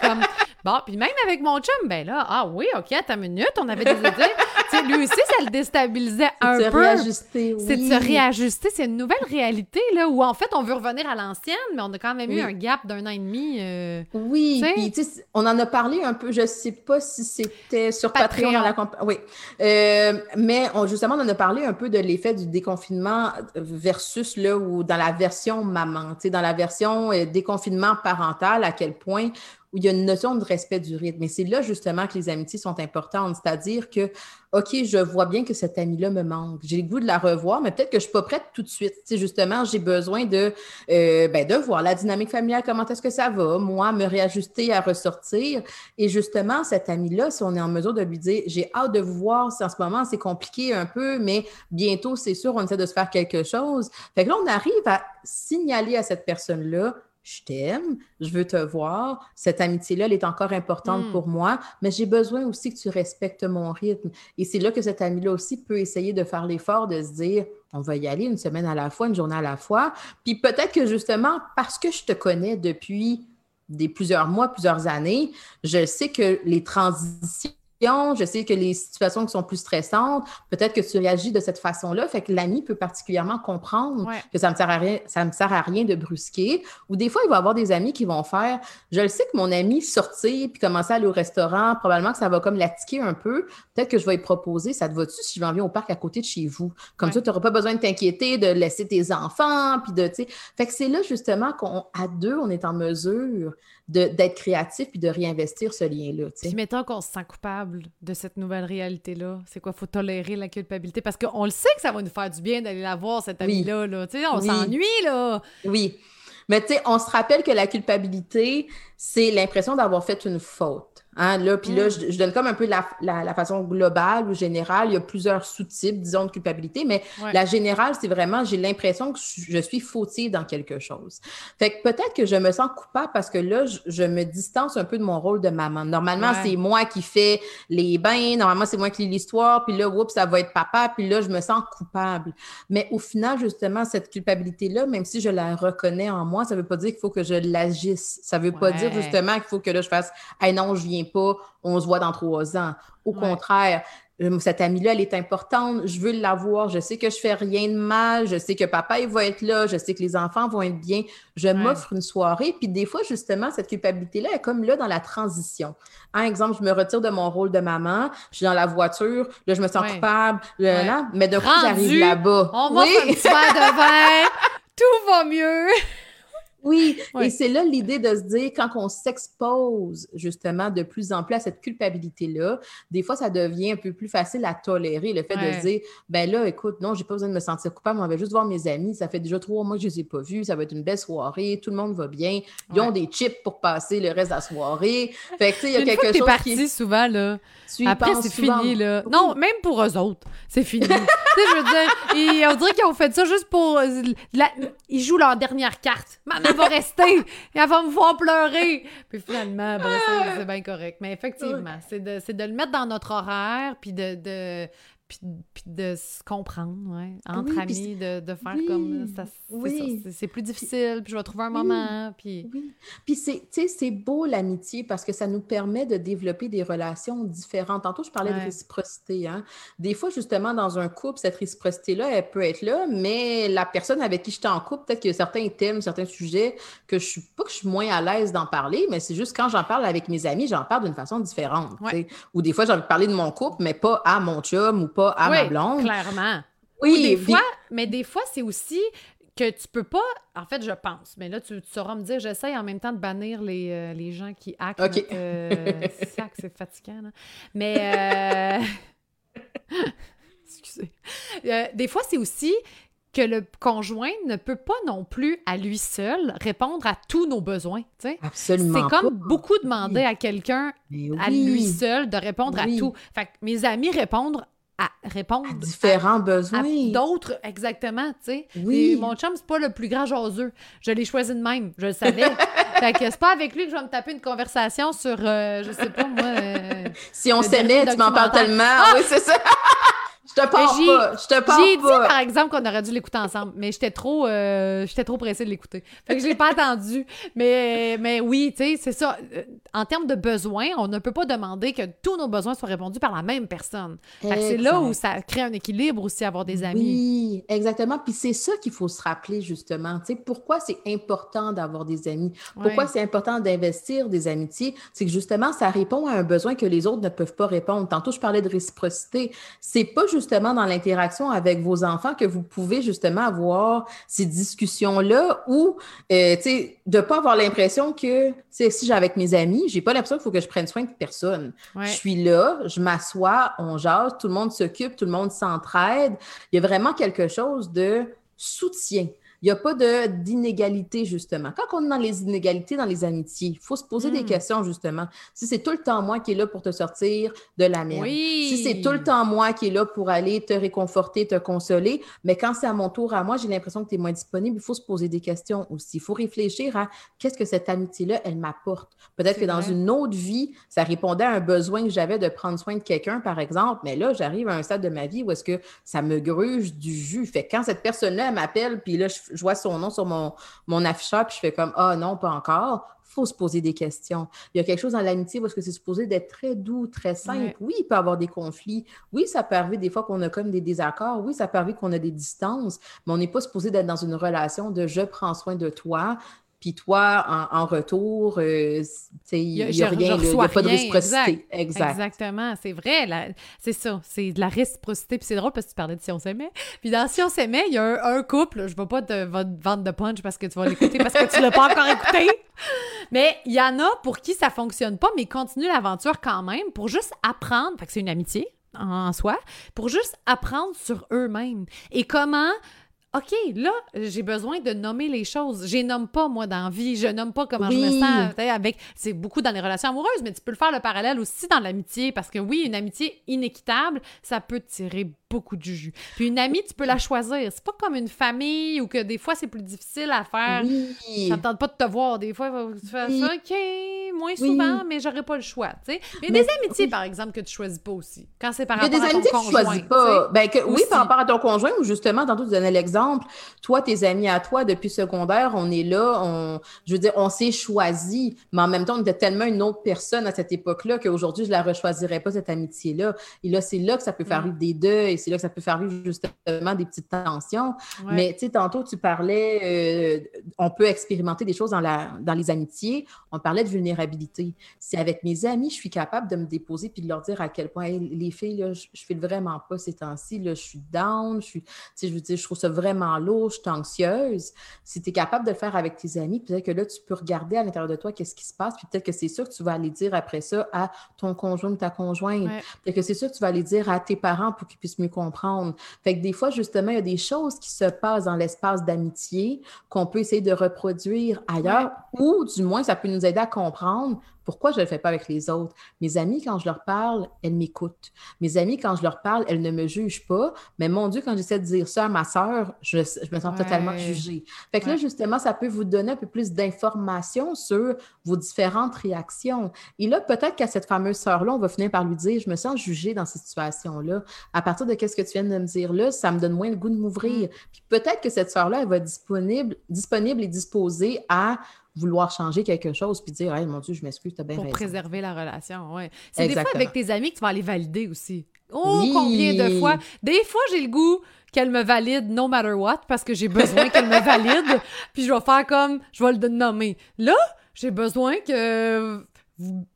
comme Bon, puis même avec mon chum, ben là, ah oui, OK, à ta minute, on avait des idées. Sais, lui aussi, ça le déstabilisait un peu. C'est de se réajuster, oui. C'est de se réajuster. C'est une nouvelle réalité, là, où en fait, on veut revenir à l'ancienne, mais on a quand même eu un gap d'un an et demi. Euh, oui, puis tu sais, on en a parlé un peu, je sais pas si c'était sur Patreon, la Oui. Euh, mais on, justement, on en a parlé un peu de l'effet du déconfinement versus, là, ou dans la version maman, tu sais, dans la version euh, déconfinement parental, à quel point où il y a une notion de respect du rythme. Et c'est là justement que les amitiés sont importantes, c'est-à-dire que, OK, je vois bien que cette amie-là me manque. J'ai le goût de la revoir, mais peut-être que je ne suis pas prête tout de suite. Tu justement, j'ai besoin de, euh, ben, de voir la dynamique familiale, comment est-ce que ça va, moi, me réajuster à ressortir. Et justement, cette amie-là, si on est en mesure de lui dire, j'ai hâte de vous voir, si en ce moment c'est compliqué un peu, mais bientôt, c'est sûr, on essaie de se faire quelque chose. Fait que là, on arrive à signaler à cette personne-là, je t'aime, je veux te voir, cette amitié-là, elle est encore importante hmm. pour moi, mais j'ai besoin aussi que tu respectes mon rythme. Et c'est là que cet ami-là aussi peut essayer de faire l'effort de se dire, on va y aller une semaine à la fois, une journée à la fois. Puis peut-être que justement, parce que je te connais depuis des plusieurs mois, plusieurs années, je sais que les transitions je sais que les situations qui sont plus stressantes, peut-être que tu réagis de cette façon-là. Fait que l'ami peut particulièrement comprendre que ça ne me sert à rien, ça me sert à rien de brusquer. Ou des fois, il va y avoir des amis qui vont faire, je le sais que mon ami sortir puis commencer à aller au restaurant, probablement que ça va comme l'attiquer un peu. Peut-être que je vais lui proposer, ça te va-tu si je vais en venir au parc à côté de chez vous? Comme ça, tu n'auras pas besoin de t'inquiéter, de laisser tes enfants, puis de. Fait que c'est là justement qu'à deux, on est en mesure d'être créatif puis de réinvestir ce lien-là. Puis mettons qu'on se sent coupable de cette nouvelle réalité-là. C'est quoi? faut tolérer la culpabilité? Parce qu'on le sait que ça va nous faire du bien d'aller la voir, cette amie-là. Là. On s'ennuie, là. Oui. Mais tu sais, on se rappelle que la culpabilité, c'est l'impression d'avoir fait une faute. Hein, là, puis là, mm. je, donne comme un peu la, la, façon globale ou générale. Il y a plusieurs sous-types, disons, de culpabilité, mais la générale, c'est vraiment, j'ai l'impression que je suis fautive dans quelque chose. Fait que peut-être que je me sens coupable parce que là, je, me distance un peu de mon rôle de maman. Normalement, c'est moi qui fais les bains, normalement, c'est moi qui lis l'histoire, puis là, oups, ça va être papa, puis là, je me sens coupable. Mais au final, justement, cette culpabilité-là, même si je la reconnais en moi, ça veut pas dire qu'il faut que je l'agisse. Ça veut pas dire, justement, qu'il faut que là, je fasse, hey non, je viens pas, on se voit dans trois ans. Au contraire, euh, cette amie-là, elle est importante, je veux l'avoir, je sais que je fais rien de mal, je sais que papa, il va être là, je sais que les enfants vont être bien, je m'offre une soirée, puis des fois, justement, cette culpabilité-là est comme là dans la transition. Un exemple, je me retire de mon rôle de maman, je suis dans la voiture, là, je me sens coupable, là, mais de coup, j'arrive là-bas. On oui. un petit de vin, tout va mieux. Oui, et c'est là l'idée de se dire, quand on s'expose justement de plus en plus à cette culpabilité-là, des fois, ça devient un peu plus facile à tolérer, le fait de se dire, ben là, écoute, non, j'ai pas besoin de me sentir coupable, on va juste voir mes amis, ça fait déjà trois mois que je les ai pas vus, ça va être une belle soirée, tout le monde va bien, ils ont des chips pour passer le reste de la soirée. Fait que, tu sais, il y a quelque chose parti qui... souvent, là, après, c'est fini, là. Non, même pour eux autres, c'est fini. tu sais, je veux dire, on dirait qu'ils ont fait ça juste pour... Euh, ils jouent leur dernière carte. Maman va rester, elle va me voir pleurer. Puis finalement, c'est bien correct. Mais effectivement, c'est de, de, le mettre dans notre horaire, puis de, de puis, de se comprendre, ouais, entre amis, de, de, faire comme ça. C'est plus difficile, puis je vais trouver un moment. Puis, puis c'est beau l'amitié parce que ça nous permet de développer des relations différentes. Tantôt, je parlais de réciprocité. Hein? Des fois, justement, dans un couple, cette réciprocité-là, elle peut être là, mais la personne avec qui je suis en couple, peut-être qu'il y a certains thèmes, certains sujets que je suis pas que je suis moins à l'aise d'en parler, mais c'est juste quand j'en parle avec mes amis, j'en parle d'une façon différente. Ou des fois, j'ai envie de parler de mon couple, mais pas à mon chum ou pas à ma blonde. Clairement. Oui, des fois, mais des fois, c'est aussi que tu peux pas. En fait, je pense, mais là, tu, sauras me dire, j'essaye en même temps de bannir les, euh, les gens qui hackent. OK. Euh, c'est fatigant, là. Mais. Euh, excusez. des fois, c'est aussi que le conjoint ne peut pas non plus à lui seul répondre à tous nos besoins. Absolument. C'est comme beaucoup demander à quelqu'un à lui seul de répondre à tout. Fait que mes amis répondent à répondre à différents besoins. D'autres, exactement, tu sais. Oui. mon chum, c'est pas le plus grand jaseux. Je l'ai choisi de même, je le savais. fait que c'est pas avec lui que je vais me taper une conversation sur, euh, je sais pas moi. Euh, si on s'aimait, tu m'en parles tellement. Ah! Oui, c'est ça. Je te parle pas. Je te parle J'ai dit, par exemple, qu'on aurait dû l'écouter ensemble, mais j'étais trop, euh, j'étais trop pressée de l'écouter. Fait que je l'ai pas attendu. Mais, mais oui, tu sais, c'est ça. Euh, en termes de besoins, on ne peut pas demander que tous nos besoins soient répondus par la même personne. c'est là où ça crée un équilibre aussi, avoir des amis. Oui, exactement. Puis c'est ça qu'il faut se rappeler, justement. Tu sais, pourquoi c'est important d'avoir des amis? Pourquoi c'est important d'investir des amitiés? C'est que justement, ça répond à un besoin que les autres ne peuvent pas répondre. Tantôt, je parlais de réciprocité. C'est pas justement dans l'interaction avec vos enfants que vous pouvez justement avoir ces discussions-là ou, euh, tu sais, de pas avoir l'impression que, si j'ai avec mes amis, j'ai pas l'impression qu'il faut que je prenne soin de personne. Je suis là, je m'assois, on jase, tout le monde s'occupe, tout le monde s'entraide. Il y a vraiment quelque chose de soutien. Il n'y a pas d'inégalité, justement. Quand on est dans les inégalités, dans les amitiés, il faut se poser des hmm. questions, justement. Si c'est tout le temps moi qui est là pour te sortir de la merde, si c'est tout le temps moi qui est là pour aller te réconforter, te consoler, mais quand c'est à mon tour à moi, j'ai l'impression que tu es moins disponible, il faut se poser des questions aussi. Il faut réfléchir à qu'est-ce que cette amitié-là, elle m'apporte. Peut-être que dans une autre vie, ça répondait à un besoin que j'avais de prendre soin de quelqu'un, par exemple, mais là, j'arrive à un stade de ma vie où est-ce que ça me gruge du jus. Fait que quand cette personne-là, m'appelle, puis là, je je vois son nom sur mon, mon afficheur, puis je fais comme Ah non, pas encore. Il faut se poser des questions. Il y a quelque chose dans l'amitié parce que c'est supposé d'être très doux, très simple. Oui, il peut y avoir des conflits. Oui, ça peut arriver des fois qu'on a comme des désaccords. Oui, ça peut arriver qu'on a des distances, mais on n'est pas supposé d'être dans une relation de je prends soin de toi, puis toi, en, retour, euh, il n'y a, rien, il n'y a pas de réciprocité. Exact. Exactement, c'est vrai, c'est ça, c'est de la réciprocité. Puis c'est drôle parce que tu parlais de Si on s'aimait. Puis dans Si on s'aimait, il y a un, couple, je ne vais pas te vendre de punch parce que tu vas l'écouter parce que tu ne l'as pas encore écouté. Mais il y en a pour qui ça fonctionne pas, mais continue l'aventure quand même pour juste apprendre. Fait que c'est une amitié en soi, pour juste apprendre sur eux-mêmes. Et comment OK, là, j'ai besoin de nommer les choses. Je nomme pas, moi, dans la vie. Je nomme pas comment je me sens. Avec, c'est beaucoup dans les relations amoureuses, mais tu peux le faire le parallèle aussi dans l'amitié. Parce que oui, une amitié inéquitable, ça peut tirer beaucoup de jus. Puis une amie, tu peux la choisir. C'est pas comme une famille où que des fois, c'est plus difficile à faire. Oui. Ça tente pas de te voir. Des fois, tu fais ça, OK, moins souvent, mais j'aurais pas le choix. sais. Mais, des amitiés, par exemple, que tu choisis pas aussi. Quand c'est par rapport à ton conjoint. Il y a des amitiés que tu choisis pas. Ben, que, oui, par rapport à ton conjoint, ou justement, tantôt, tu donnais l'exemple. Toi, tes amis à toi, depuis secondaire, on est là, on, je veux dire, on s'est choisi, mais en même temps, on était tellement une autre personne à cette époque-là qu'aujourd'hui, je la rechoisirais pas, cette amitié-là. Et là, c'est là que ça peut faire mm. des deuils c'est là que ça peut faire vivre justement des petites tensions. Mais tu sais, tantôt, tu parlais, euh, on peut expérimenter des choses dans, la, dans les amitiés. On parlait de vulnérabilité. Si avec mes amis, je suis capable de me déposer puis de leur dire à quel point les filles, là, je, ne fais vraiment pas ces temps-ci, je suis down, je suis, je veux dire, je trouve ça vraiment lourd, je suis anxieuse. Si tu es capable de le faire avec tes amis, peut-être que là, tu peux regarder à l'intérieur de toi qu'est-ce qui se passe, puis peut-être que c'est sûr que tu vas aller dire après ça à ton conjoint ou ta conjointe. Peut-être que c'est sûr que tu vas aller dire à tes parents pour qu'ils puissent mieux comprendre. Fait que des fois, justement, il y a des choses qui se passent dans l'espace d'amitié qu'on peut essayer de reproduire ailleurs, ou du moins, ça peut nous aider à comprendre pourquoi je ne le fais pas avec les autres? Mes amis, quand je leur parle, elles m'écoutent. Mes amis, quand je leur parle, elles ne me jugent pas. Mais mon Dieu, quand j'essaie de dire ça à ma sœur, je, me sens totalement jugée. Fait que là, justement, ça peut vous donner un peu plus d'informations sur vos différentes réactions. Et là, peut-être qu'à cette fameuse sœur-là, on va finir par lui dire, je me sens jugée dans cette situation-là. À partir de ce que tu viens de me dire là, ça me donne moins le goût de m'ouvrir. Mm. Puis peut-être que cette sœur-là, elle va être disponible, disponible et disposée à vouloir changer quelque chose puis dire hey, mon Dieu, je m'excuse, t'as bien Pour préserver la relation, oui. C'est des fois avec tes amis que tu vas aller valider aussi. Oh, combien de fois! Des fois, j'ai le goût qu'elle me valide no matter what parce que j'ai besoin qu'elle me valide, puis je vais faire comme je vais le nommer. Là, j'ai besoin que vous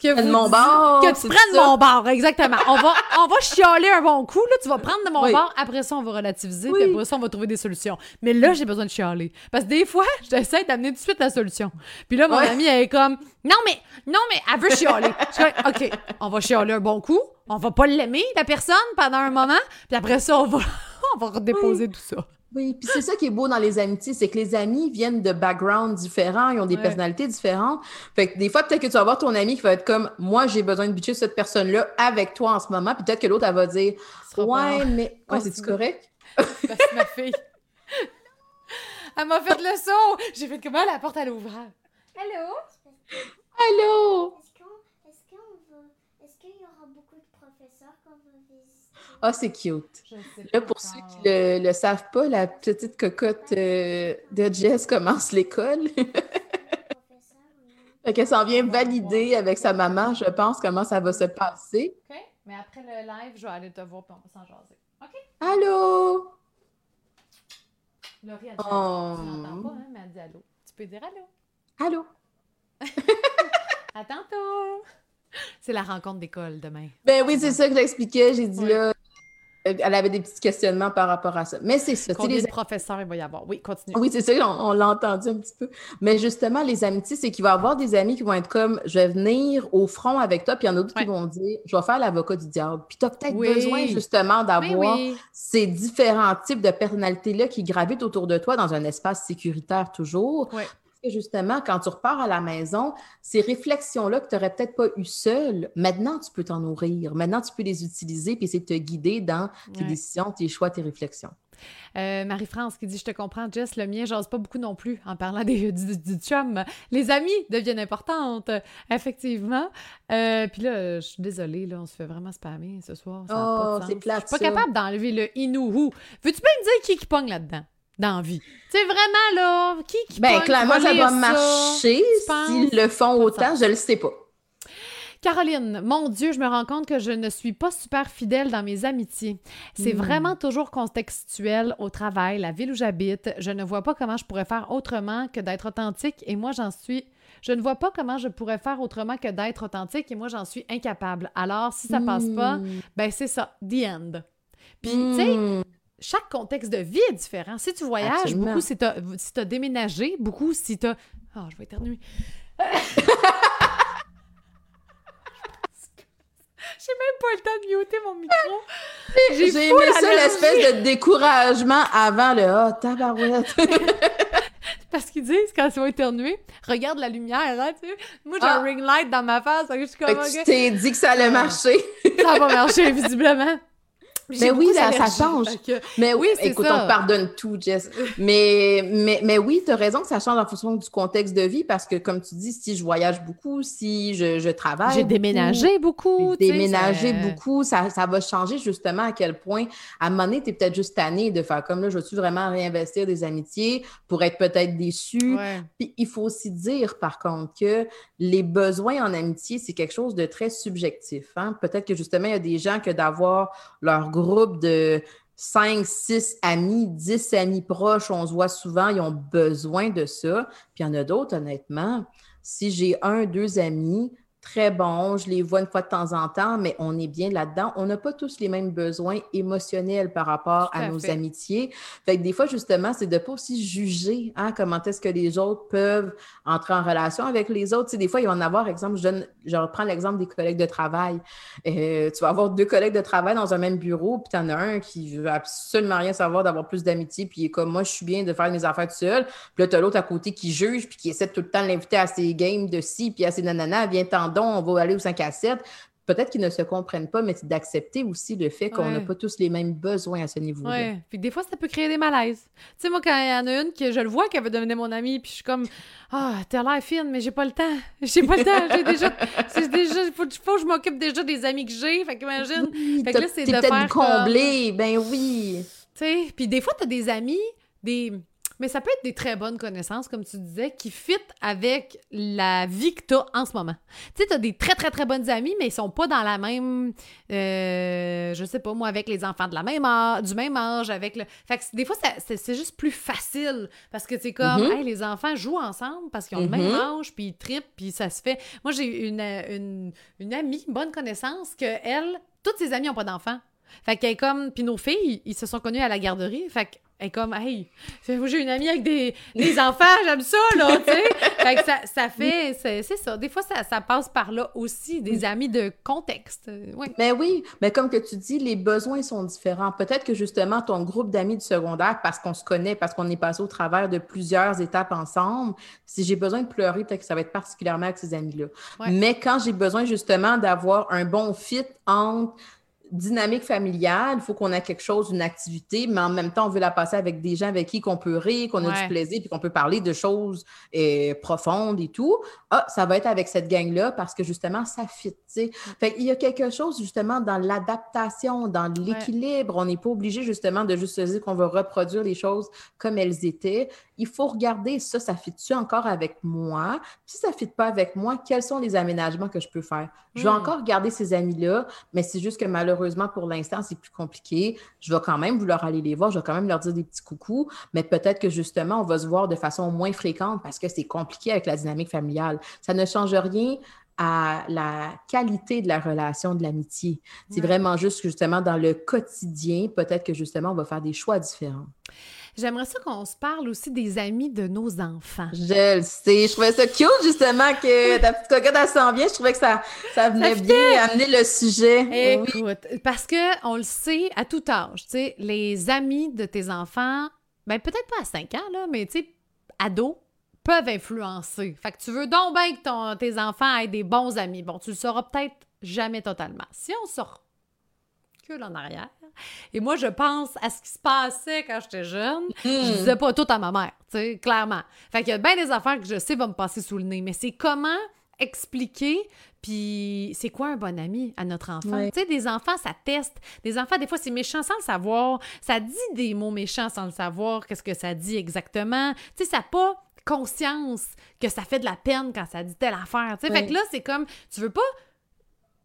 que, mon que tu prennes mon bar, exactement. On va, on va chialer un bon coup, là, tu vas prendre de mon bar, après ça, on va relativiser, puis après ça, on va trouver des solutions. Mais là, j'ai besoin de chialer. Parce que des fois, j'essaie d'amener tout de suite la solution. Puis là, mon amie, elle est comme, non, mais, non, mais, elle veut chialer. Je OK, on va chialer un bon coup, on va pas l'aimer, la personne, pendant un moment, puis après ça, on va, on va redéposer tout ça. Oui, puis c'est ça qui est beau dans les amitiés, c'est que les amis viennent de backgrounds différents, ils ont des personnalités différentes. Fait que des fois, peut-être que tu vas voir ton ami qui va être comme Moi, j'ai besoin de bitcher cette personne-là avec toi en ce moment. Puis peut-être que l'autre, elle va dire Ouais, mais. Ouais, c'est-tu correct? C'est ma fille. elle m'a fait le saut! J'ai fait comment la porte à l'ouvrage. Allô? Allô? Ah, c'est cute. Là, pour ceux qui ne le, savent pas, la petite cocotte euh, de Jess commence l'école. fait qu'elle s'en vient valider avec sa maman, je pense, comment ça va se passer. OK. Mais après le live, je vais aller te voir et on va s'en jaser. OK? Allô? Laurie a dit oh. Tu n'entends pas, hein, mais elle dit allô. Tu peux dire allô? Allô? à tantôt! C'est la rencontre d'école demain. Ben oui, c'est ça que j'expliquais. J'ai dit là, elle avait des petits questionnements par rapport à ça. Mais c'est ça. Combien les... de professeurs il va y avoir? Oui, continue. Oui, c'est ça, on, l'a entendu un petit peu. Mais justement, les amitiés, c'est qu'il va y avoir des amis qui vont être comme, je vais venir au front avec toi, puis il y en a d'autres qui vont dire, je vais faire l'avocat du diable. Puis tu as peut-être besoin justement d'avoir ces différents types de personnalités-là qui gravitent autour de toi dans un espace sécuritaire toujours justement, quand tu repars à la maison, ces réflexions-là que tu n'aurais peut-être pas eues seule, maintenant, tu peux t'en nourrir. Maintenant, tu peux les utiliser puis essayer de te guider dans tes décisions, tes choix, tes réflexions. Euh, Marie-France qui dit Je te comprends, Jess, le mien, j'ose pas beaucoup non plus en parlant des, du, chum. Les amis deviennent importantes, effectivement. Euh, puis là, je suis désolée, là, on se fait vraiment spammer ce soir. oh, c'est plate. Je suis pas capable d'enlever le inouhou. Veux-tu pas me dire qui qui pogne là-dedans? Dans vie. C'est vraiment là, qui qui Ben clairement ça va marcher s'ils le font autant, je le sais pas. Caroline, mon Dieu, je me rends compte que je ne suis pas super fidèle dans mes amitiés. C'est hmm. vraiment toujours contextuel au travail, la ville où j'habite. Je ne vois pas comment je pourrais faire autrement que d'être authentique et moi j'en suis je ne vois pas comment je pourrais faire autrement que d'être authentique et moi j'en suis incapable. Alors si ça passe pas, hmm. ben c'est ça, the end. Puis tu sais, hmm chaque contexte de vie est différent. Si tu voyages, beaucoup si tu as, déménagé, beaucoup si tu as Oh, je vais éternuer. J'ai même pas le temps de muter mon micro. J'ai aimé ça, l'espèce de découragement avant le « Ah, oh, tabarouette! » Parce qu'ils disent, quand ils vont éternuer, regarde la lumière, hein, tu sais. Moi, j'ai un ah. ring light dans ma face, je suis comme... tu t'es dit que ça allait ah. marcher. ça va marcher, visiblement. Mais oui, ça, ça change. Mais oui, écoute, ça. on pardonne tout, Jess. mais, mais, mais oui, tu as raison que ça change en fonction du contexte de vie parce que, comme tu dis, si je voyage beaucoup, si je, je travaille. J'ai déménagé beaucoup. Déménagé beaucoup, ça, ça va changer justement à quel point, à un moment donné, tu es peut-être juste tanné de faire comme là, je veux-tu vraiment réinvestir des amitiés pour être peut-être déçu? Puis il faut aussi dire, par contre, que les besoins en amitié, c'est quelque chose de très subjectif. Hein? Peut-être que justement, il y a des gens que d'avoir leur groupe de 5, 6 amis, 10 amis proches, on se voit souvent, ils ont besoin de ça. Puis il y en a d'autres, honnêtement. Si j'ai un, deux amis, très bons, je les vois une fois de temps en temps, mais on est bien là-dedans. On n'a pas tous les mêmes besoins émotionnels par rapport à, nos amitiés. Fait que des fois, justement, c'est de pas aussi juger hein, comment est-ce que les autres peuvent entrer en relation avec les autres. Tu sais, des fois, il va en avoir, exemple, je, donne, je reprends l'exemple des collègues de travail. Euh, tu vas avoir deux collègues de travail dans un même bureau, puis tu en as un qui veut absolument rien savoir d'avoir plus d'amitié, puis il est comme moi, je suis bien de faire mes affaires tout seul. Puis là, tu as l'autre à côté qui juge, puis qui essaie tout le temps de l'inviter à ses games de ci, puis à ses nanana, viens t'en on va aller au 5 à 7. Peut-être qu'ils ne se comprennent pas, mais c'est d'accepter aussi le fait qu'on n'a pas tous les mêmes besoins à ce niveau-là. Oui, puis des fois, ça peut créer des malaises. Tu sais, moi, quand il y en a une que je le vois qu'elle veut devenir mon amie, puis je suis comme Ah, t'as l'air fine, mais j'ai pas le temps. J'ai pas le temps. J'ai déjà. C'est déjà. Faut, faut que je m'occupe déjà des amis que j'ai. Fait qu'imagine. fait que là, c'est de faire. combler, ben oui. Tu sais, puis des fois, t'as des amis, des mais ça peut être des très bonnes connaissances, comme tu disais, qui fit avec la vie que tu as en ce moment. Tu sais, tu as des très, très, très bonnes amies, mais ils sont pas dans la même. Euh, je sais pas, moi, avec les enfants de la même âge, du même âge, avec le. Fait que des fois, c'est juste plus facile parce que c'est comme, mm-hmm. hey, les enfants jouent ensemble parce qu'ils ont le même mm-hmm. âge, puis ils trippent, puis ça se fait. Moi, j'ai une, une, une amie, une bonne connaissance, que elle, toutes ses amies n'ont pas d'enfants. Fait qu'elle est comme. Puis nos filles, ils se sont connus à la garderie. Fait elle est comme, hey, j'ai une amie avec des, des enfants, j'aime ça, là, tu sais. fait que ça, ça fait, c'est ça. Des fois, ça, ça, passe par là aussi, des amis de contexte. Oui. Mais oui, mais comme que tu dis, les besoins sont différents. Peut-être que justement, ton groupe d'amis du secondaire, parce qu'on se connaît, parce qu'on est passé au travers de plusieurs étapes ensemble, si j'ai besoin de pleurer, peut-être que ça va être particulièrement avec ces amis-là. Mais quand j'ai besoin justement d'avoir un bon fit entre dynamique familiale, il faut qu'on ait quelque chose, une activité, mais en même temps, on veut la passer avec des gens avec qui qu'on peut rire, qu'on a du plaisir, puis qu'on peut parler de choses euh, profondes et tout. Ah, ça va être avec cette gang-là parce que justement, ça fit. sais. Fait il y a quelque chose justement dans l'adaptation, dans l'équilibre. On n'est pas obligé justement de juste se dire qu'on veut reproduire les choses comme elles étaient. Il faut regarder ça, ça fit-tu encore avec moi? Si ça ne fit pas avec moi, quels sont les aménagements que je peux faire? Je vais hmm. encore garder ces amis-là, mais c'est juste que malheureusement, malheureusement, pour l'instant, c'est plus compliqué. Je vais quand même vouloir aller les voir, je vais quand même leur dire des petits coucous, mais peut-être que justement, on va se voir de façon moins fréquente parce que c'est compliqué avec la dynamique familiale. Ça ne change rien à la qualité de la relation, de l'amitié. C'est vraiment juste justement dans le quotidien, peut-être que justement, on va faire des choix différents. J'aimerais ça qu'on se parle aussi des amis de nos enfants. Je le sais. Je trouvais ça cute, justement, que ta petite cocotte, elle s'en vient. Je trouvais que ça, ça venait bien amener le sujet. Écoute, parce que on le sait à tout âge, tu sais, les amis de tes enfants, ben peut-être pas à 5 ans, là, mais tu sais, ados, peuvent influencer. Fait que tu veux donc bien que ton, tes enfants aient des bons amis. Bon, tu le sauras peut-être jamais totalement. Si on sort que en arrière, et moi, je pense à ce qui se passait quand j'étais jeune. Je hmm. disais pas tout à ma mère, tu sais, clairement. Fait qu'il y a bien des affaires que je sais vont me passer sous le nez, mais c'est comment expliquer puis c'est quoi un bon ami à notre enfant? Tu sais, des enfants, ça teste. Des enfants, des fois, c'est méchant sans le savoir. Ça dit des mots méchants sans le savoir. Qu'est-ce que ça dit exactement? Tu sais, ça n'a pas conscience que ça fait de la peine quand ça dit telle affaire. Tu sais, fait que là, c'est comme, tu veux pas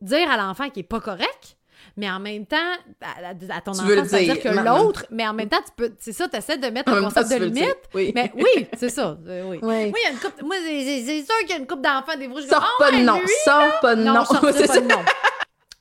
dire à l'enfant qu'il est pas correct, mais en même temps, à, ton enfant, ça veut dire que l'autre, mais en même temps, tu peux, c'est ça, tu essaies de mettre un concept de limite. Oui. Mais oui, c'est ça. Euh, oui. Moi, il y a une couple, moi, c'est sûr qu'il y a une couple d'enfants, des fois, je Sors ah pas de nom, sors pas de nom. De nom.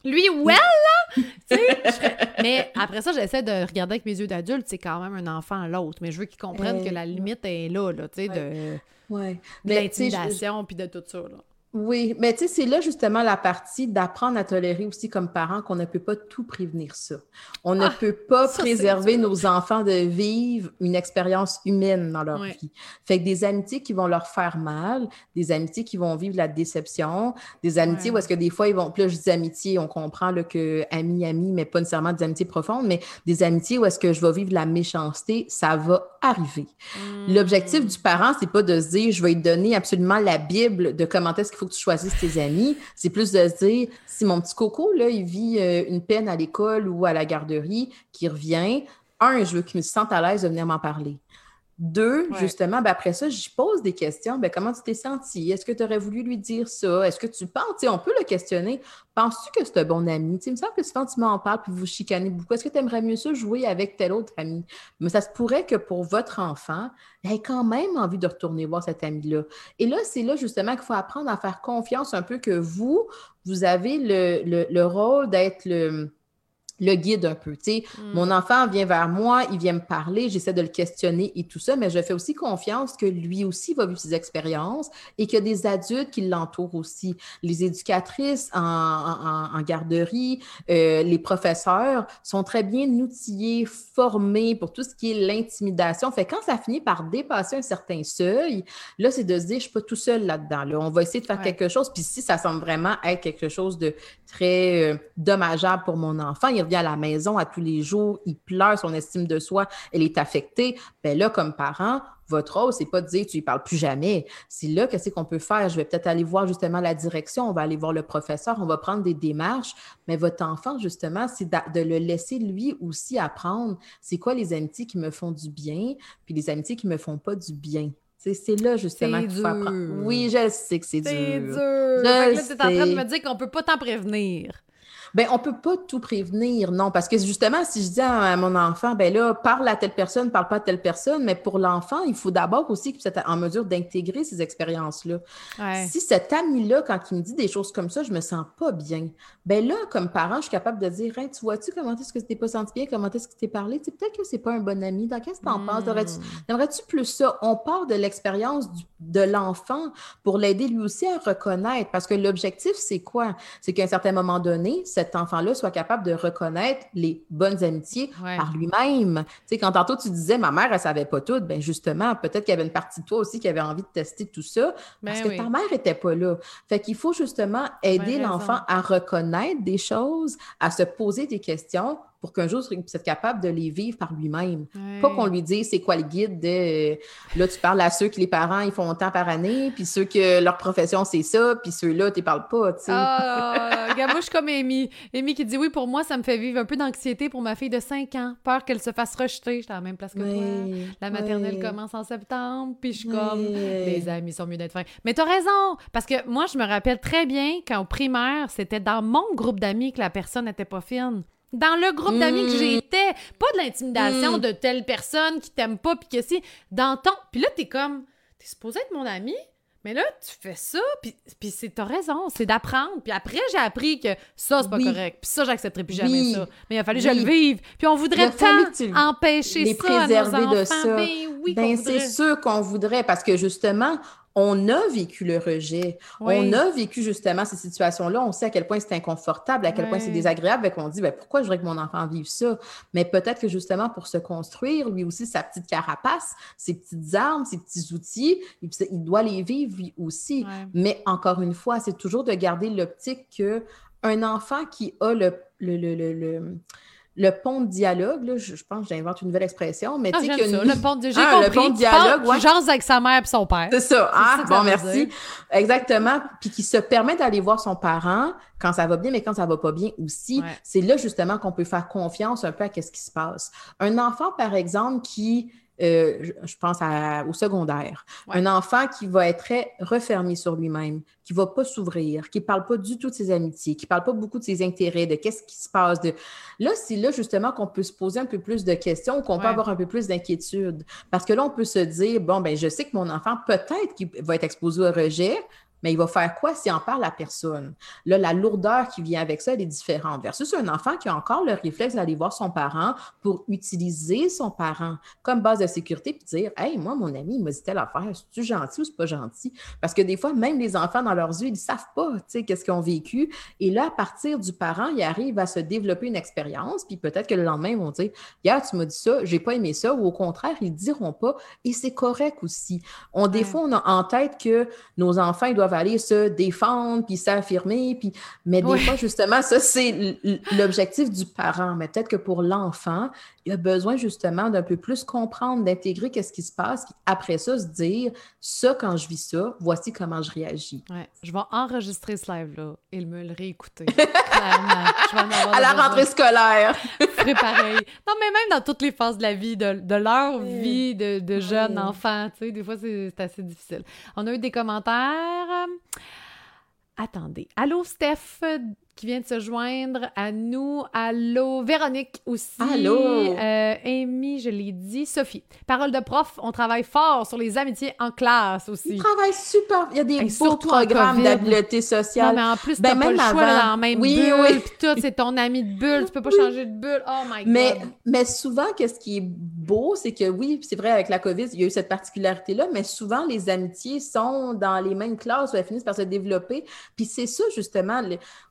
Lui, well, là! Mais après ça, j'essaie de regarder avec mes yeux d'adulte, c'est quand même un enfant l'autre. Mais je veux qu'il comprenne que la limite est là, là, tu sais, de, ouais. de l'intimidation puis de tout ça, là. Oui, mais tu sais, c'est là justement la partie d'apprendre à tolérer aussi comme parents qu'on ne peut pas tout prévenir ça. On ne ah, peut pas préserver nos enfants de vivre une expérience humaine dans leur vie. Fait que des amitiés qui vont leur faire mal, des amitiés qui vont vivre la déception, des amitiés où est-ce que des fois ils vont, plus là je dis amitié, on comprend là, que ami, ami, mais pas nécessairement des amitiés profondes, mais des amitiés où est-ce que je vais vivre la méchanceté, ça va arriver. Hmm. L'objectif du parent, c'est pas de se dire je vais lui donner absolument la Bible de comment est-ce faut que tu choisisses tes amis. C'est plus de se dire, si mon petit coco, là, il vit euh, une peine à l'école ou à la garderie, qui revient, un, je veux qu'il me sente à l'aise de venir m'en parler. Deux, justement, ben après ça, je pose des questions. Ben, comment tu t'es senti? Est-ce que tu aurais voulu lui dire ça? Est-ce que tu penses? On peut le questionner. Penses-tu que c'est un bon ami? il me semble que souvent tu m'en parles puis vous chicanez beaucoup. Est-ce que tu aimerais mieux ça jouer avec tel autre ami? Mais ça se pourrait que pour votre enfant, il ait quand même envie de retourner voir cet ami-là. Et là, c'est là justement qu'il faut apprendre à faire confiance un peu que vous, vous avez le, le rôle d'être le le guide un peu. Tu sais, hmm. Mon enfant vient vers moi, il vient me parler, j'essaie de le questionner et tout ça, mais je fais aussi confiance que lui aussi va vivre ses expériences et qu'il y a des adultes qui l'entourent aussi. Les éducatrices en, garderie, euh, les professeurs sont très bien outillés, formés pour tout ce qui est l'intimidation. Fait quand ça finit par dépasser un certain seuil, là, c'est de se dire, je suis pas tout seul là-dedans. Là. On va essayer de faire quelque chose. Puis si ça semble vraiment être quelque chose de très euh, dommageable pour mon enfant, il à la maison à tous les jours, il pleure, son estime de soi, elle est affectée. Bien là, comme parent, votre rôle, c'est pas de dire tu ne parles plus jamais. C'est là qu'est-ce qu'on peut faire. Je vais peut-être aller voir justement la direction, on va aller voir le professeur, on va prendre des démarches. Mais votre enfant, justement, c'est de le laisser lui aussi apprendre c'est quoi les amitiés qui me font du bien, puis les amitiés qui me font pas du bien. C'est là justement qu'il faut apprendre. Oui, je sais que c'est dur. C'est dur. là, tu es en train de me dire qu'on peut pas t'en prévenir. Ben, on peut pas tout prévenir, non, parce que justement, si je dis à, mon enfant, ben là, parle à telle personne, parle pas à telle personne, mais pour l'enfant, il faut d'abord aussi qu'il soit en mesure d'intégrer ces expériences-là. Si cet ami-là, quand il me dit des choses comme ça, je me sens pas bien, ben là, comme parent, je suis capable de dire, tu vois-tu comment est-ce que tu t'es pas senti bien, comment est-ce que tu t'es parlé, tu peut-être que c'est pas un bon ami, dans qu'est-ce que tu en penses? Hmm. Aimerais-tu plus ça? On part de l'expérience de l'enfant pour l'aider lui aussi à reconnaître, parce que l'objectif, c'est quoi? C'est qu'à un certain moment donné, cet enfant-là soit capable de reconnaître les bonnes amitiés par lui-même. Tu sais, quand tantôt tu disais, ma mère, elle savait pas tout, ben justement, peut-être qu'il y avait une partie de toi aussi qui avait envie de tester tout ça, ben parce que ta mère était pas là. Fait qu'il faut justement aider l'enfant à reconnaître des choses, à se poser des questions pour qu'un jour, il puisse être capable de les vivre par lui-même. Pas qu'on lui dise c'est quoi le guide de là, tu parles à ceux que les parents ils font autant par année, puis ceux que leur profession c'est ça, puis ceux-là, tu parles pas, tu sais. Ah, je suis comme Amy. Amy qui dit oui, pour moi, ça me fait vivre un peu d'anxiété pour ma fille de 5 ans. Peur qu'elle se fasse rejeter. J'étais à la même place que toi. La maternelle commence en septembre, puis je suis comme les amis sont mieux d'être fins. Mais t'as raison, parce que moi, je me rappelle très bien qu'en primaire, c'était dans mon groupe d'amis que la personne n'était pas fine. Dans le groupe d'amis que hmm. j'étais, pas de l'intimidation hmm. de telle personne qui t'aime pas, puis que si, dans ton... Puis là, t'es comme, t'es supposé être mon ami, mais là, tu fais ça, puis, puis c'est, t'as raison, c'est d'apprendre. Puis après, j'ai appris que ça, c'est pas correct, puis ça, j'accepterai plus jamais ça. Mais il a fallu que je le vive. Puis on voudrait tant empêcher les ça préserver à nos de ça. Ben, oui, ben, c'est sûr qu'on voudrait, parce que justement, on a vécu le rejet. On a vécu justement ces situations-là. On sait à quel point c'est inconfortable, à quel point c'est désagréable. Et qu'on dit, ben, pourquoi je voudrais que mon enfant vive ça? Mais peut-être que justement, pour se construire, lui aussi, sa petite carapace, ses petites armes, ses petits outils, il doit les vivre lui aussi. Mais encore une fois, c'est toujours de garder l'optique qu'un enfant qui a le, le, le le pont de dialogue, je, pense que j'invente une nouvelle expression, mais ah, tu sais que... Le pont de... J'ai ah, compris, le pont de dialogue, ouais. avec sa mère et son père. C'est ça, ah, bon, merci. Exactement, puis qui se permet d'aller voir son parent quand ça va bien, mais quand ça va pas bien aussi. C'est là, justement, qu'on peut faire confiance un peu à ce qui se passe. Un enfant, par exemple, qui euh, je pense au secondaire. Un enfant qui va être très refermé sur lui-même, qui ne va pas s'ouvrir, qui ne parle pas du tout de ses amitiés, qui ne parle pas beaucoup de ses intérêts, de qu'est-ce qui se passe. De... Là, c'est là justement qu'on peut se poser un peu plus de questions, qu'on peut avoir un peu plus d'inquiétude. Parce que là, on peut se dire, bon, ben je sais que mon enfant, peut-être qu'il va être exposé au rejet, Mais il va faire quoi s'il en parle à personne? Là, la lourdeur qui vient avec ça, elle est différente. Versus un enfant qui a encore le réflexe d'aller voir son parent pour utiliser son parent comme base de sécurité puis dire Hey, moi, mon ami, il m'a dit telle affaire, c'est-tu gentil ou c'est pas gentil? Parce que des fois, même les enfants, dans leurs yeux, ils ne savent pas, tu sais, qu'est-ce qu'ils ont vécu. Et là, à partir du parent, ils arrivent à se développer une expérience, puis peut-être que le lendemain, ils vont dire Hier, tu m'as dit ça, j'ai pas aimé ça, ou au contraire, ils ne diront pas. Et c'est correct aussi. On, Des fois, on a en tête que nos enfants, ils doivent aller se défendre, puis s'affirmer, puis... mais des fois, justement, ça, c'est l'objectif du parent. Mais peut-être que pour l'enfant, il a besoin justement d'un peu plus comprendre, d'intégrer qu'est-ce qui se passe, puis après ça, se dire, ça, quand je vis ça, voici comment je réagis. Ouais. Je vais enregistrer ce live-là et me le réécouter. à la rentrée scolaire. C'est pareil. Non, mais même dans toutes les phases de la vie, de, de leur vie de, de jeunes enfants, tu sais, des fois, c'est assez difficile. On a eu des commentaires. Attendez. Allô, Steph? Qui vient de se joindre à nous. Allô, Véronique aussi. Allô. Euh, Amy, je l'ai dit. Sophie. Parole de prof, on travaille fort sur les amitiés en classe aussi. On travaille super. Il y a des beaux programmes d'habileté sociale. Non, mais en plus, ben, t'as pas le choix dans la même oui, bulle. Oui. Puis tout, c'est ton ami de bulle. Tu peux pas changer de bulle. Oh my God. Mais, mais souvent, qu'est-ce qui est beau, c'est que oui, c'est vrai, avec la COVID, il y a eu cette particularité-là, mais souvent, les amitiés sont dans les mêmes classes où elles finissent par se développer. Puis c'est ça, justement.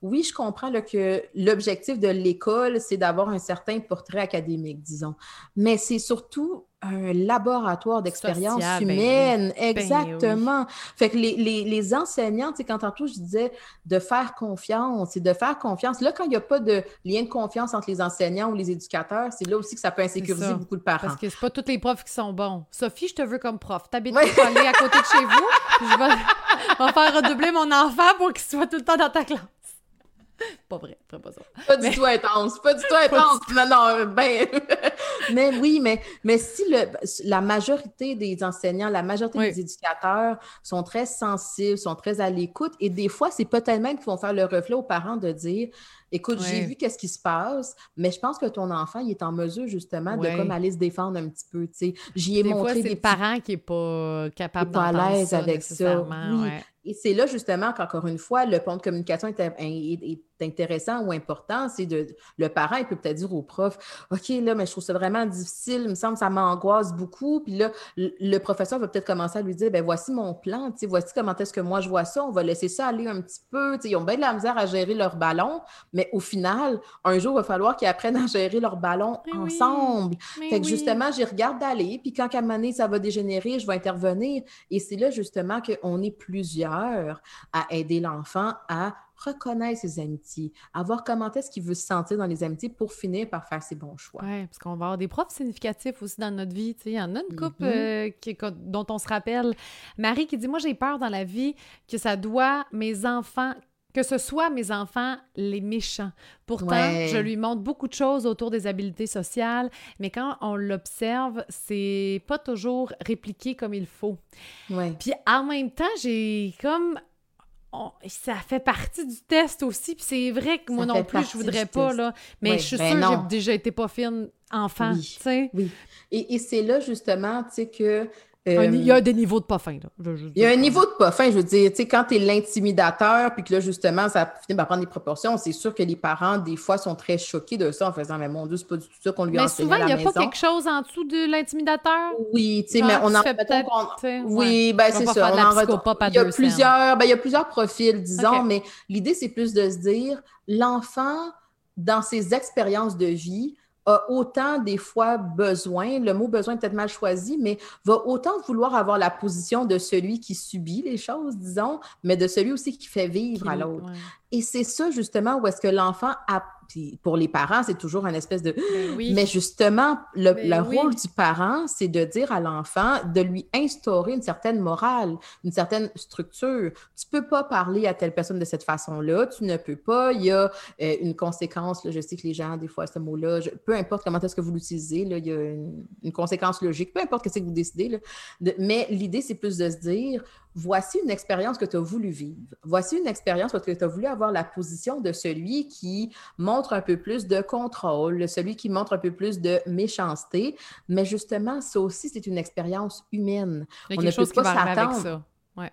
Oui, je comprends que l'objectif de l'école, c'est d'avoir un certain portrait académique, disons. Mais c'est surtout un laboratoire d'expérience ben humaine. Ben exactement. Fait que les, les, les enseignants, tu sais, quand tantôt je disais de faire confiance, c'est de faire confiance. Là, quand il n'y a pas de lien de confiance entre les enseignants ou les éducateurs, c'est là aussi que ça peut insécuriser beaucoup de parents. Parce que c'est pas tous les profs qui sont bons. Sophie, je te veux comme prof. T'habites oui. à côté de chez vous, je vais, je vais faire redoubler mon enfant pour qu'il soit tout le temps dans ta classe. pas vrai, pas ça. Pas du tout intense, pas du tout intense. non, non, ben. mais oui, mais, mais si le, la majorité des enseignants, la majorité des éducateurs sont très sensibles, sont très à l'écoute, et des fois, c'est peut-être même qu'ils vont faire le reflet aux parents de dire Écoute, j'ai vu qu'est-ce qui se passe, mais je pense que ton enfant, il est en mesure justement de comme aller se défendre un petit peu, tu sais. J'y ai des montré fois, des parents qui n'est pas capable pas à l'aise avec ça. Oui. Et c'est là justement qu'encore une fois, le pont de communication est, est, intéressant ou important. C'est de le parent, il peut peut-être dire au prof OK, là, mais je trouve ça vraiment difficile, il me semble que ça m'angoisse beaucoup. Puis là, le professeur va peut-être commencer à lui dire ben voici mon plan, voici comment est-ce que moi je vois ça, on va laisser ça aller un petit peu. ils ont bien de la misère à gérer leur ballon, mais au final, un jour, il va falloir qu'ils apprennent à gérer leur ballon ensemble. fait que justement, j'y regarde d'aller, puis quand à un moment donné, ça va dégénérer, je vais intervenir. Et c'est là justement qu'on est plusieurs à aider l'enfant à reconnaître ses amitiés, à voir comment est-ce qu'il veut se sentir dans les amitiés pour finir par faire ses bons choix. Oui, parce qu'on va avoir des profs significatifs aussi dans notre vie. Il y en a une couple mm-hmm. euh, dont on se rappelle. Marie qui dit Moi, j'ai peur dans la vie que ça doit mes enfants que ce soit mes enfants les méchants. Pourtant, je lui montre beaucoup de choses autour des habiletés sociales, mais quand on l'observe, c'est pas toujours répliqué comme il faut. Puis en même temps, j'ai comme ça fait partie du test aussi. Puis c'est vrai que moi non plus, je voudrais pas, là. Mais je suis ben sûre que j'ai déjà été pas fine enfant, tu sais. Oui. Et, et c'est là, justement, tu sais, que il y a des niveaux de pas fin. Là. il y a un niveau de pas fin, je veux dire. Tu sais, quand tu es l'intimidateur, puis que là, justement, ça finit par prendre des proportions, c'est sûr que les parents, des fois, sont très choqués de ça en faisant Mais mon Dieu, c'est pas du tout ça qu'on lui a enseigné souvent, il n'y a pas quelque chose en dessous de l'intimidateur? Oui, tu sais, mais on en peut-être. Oui, ben c'est ça. On en il y a plusieurs, ben, il y a plusieurs profils, disons, mais l'idée, c'est plus de se dire l'enfant, dans ses expériences de vie, a autant des fois besoin, le mot besoin est peut-être mal choisi, mais va autant vouloir avoir la position de celui qui subit les choses, disons, mais de celui aussi qui fait vivre à l'autre. Et c'est ça justement où est-ce que l'enfant a puis pour les parents, c'est toujours un espèce de. Ben Mais justement, le, ben rôle du parent, c'est de dire à l'enfant, de lui instaurer une certaine morale, une certaine structure. Tu peux pas parler à telle personne de cette façon-là, tu ne peux pas. Il y a euh, une conséquence, là, je sais que les gens, des fois, ce mot-là, peu importe comment est-ce que vous l'utilisez, il y a une, conséquence logique, peu importe ce que vous décidez. Là, mais l'idée, c'est plus de se dire, voici une expérience que tu as voulu vivre. Voici une expérience parce que tu as voulu avoir la position de celui qui montre un peu plus de contrôle, celui qui montre un peu plus de méchanceté. Mais justement, ça aussi, c'est une expérience humaine. Il y a quelque chose qui va avec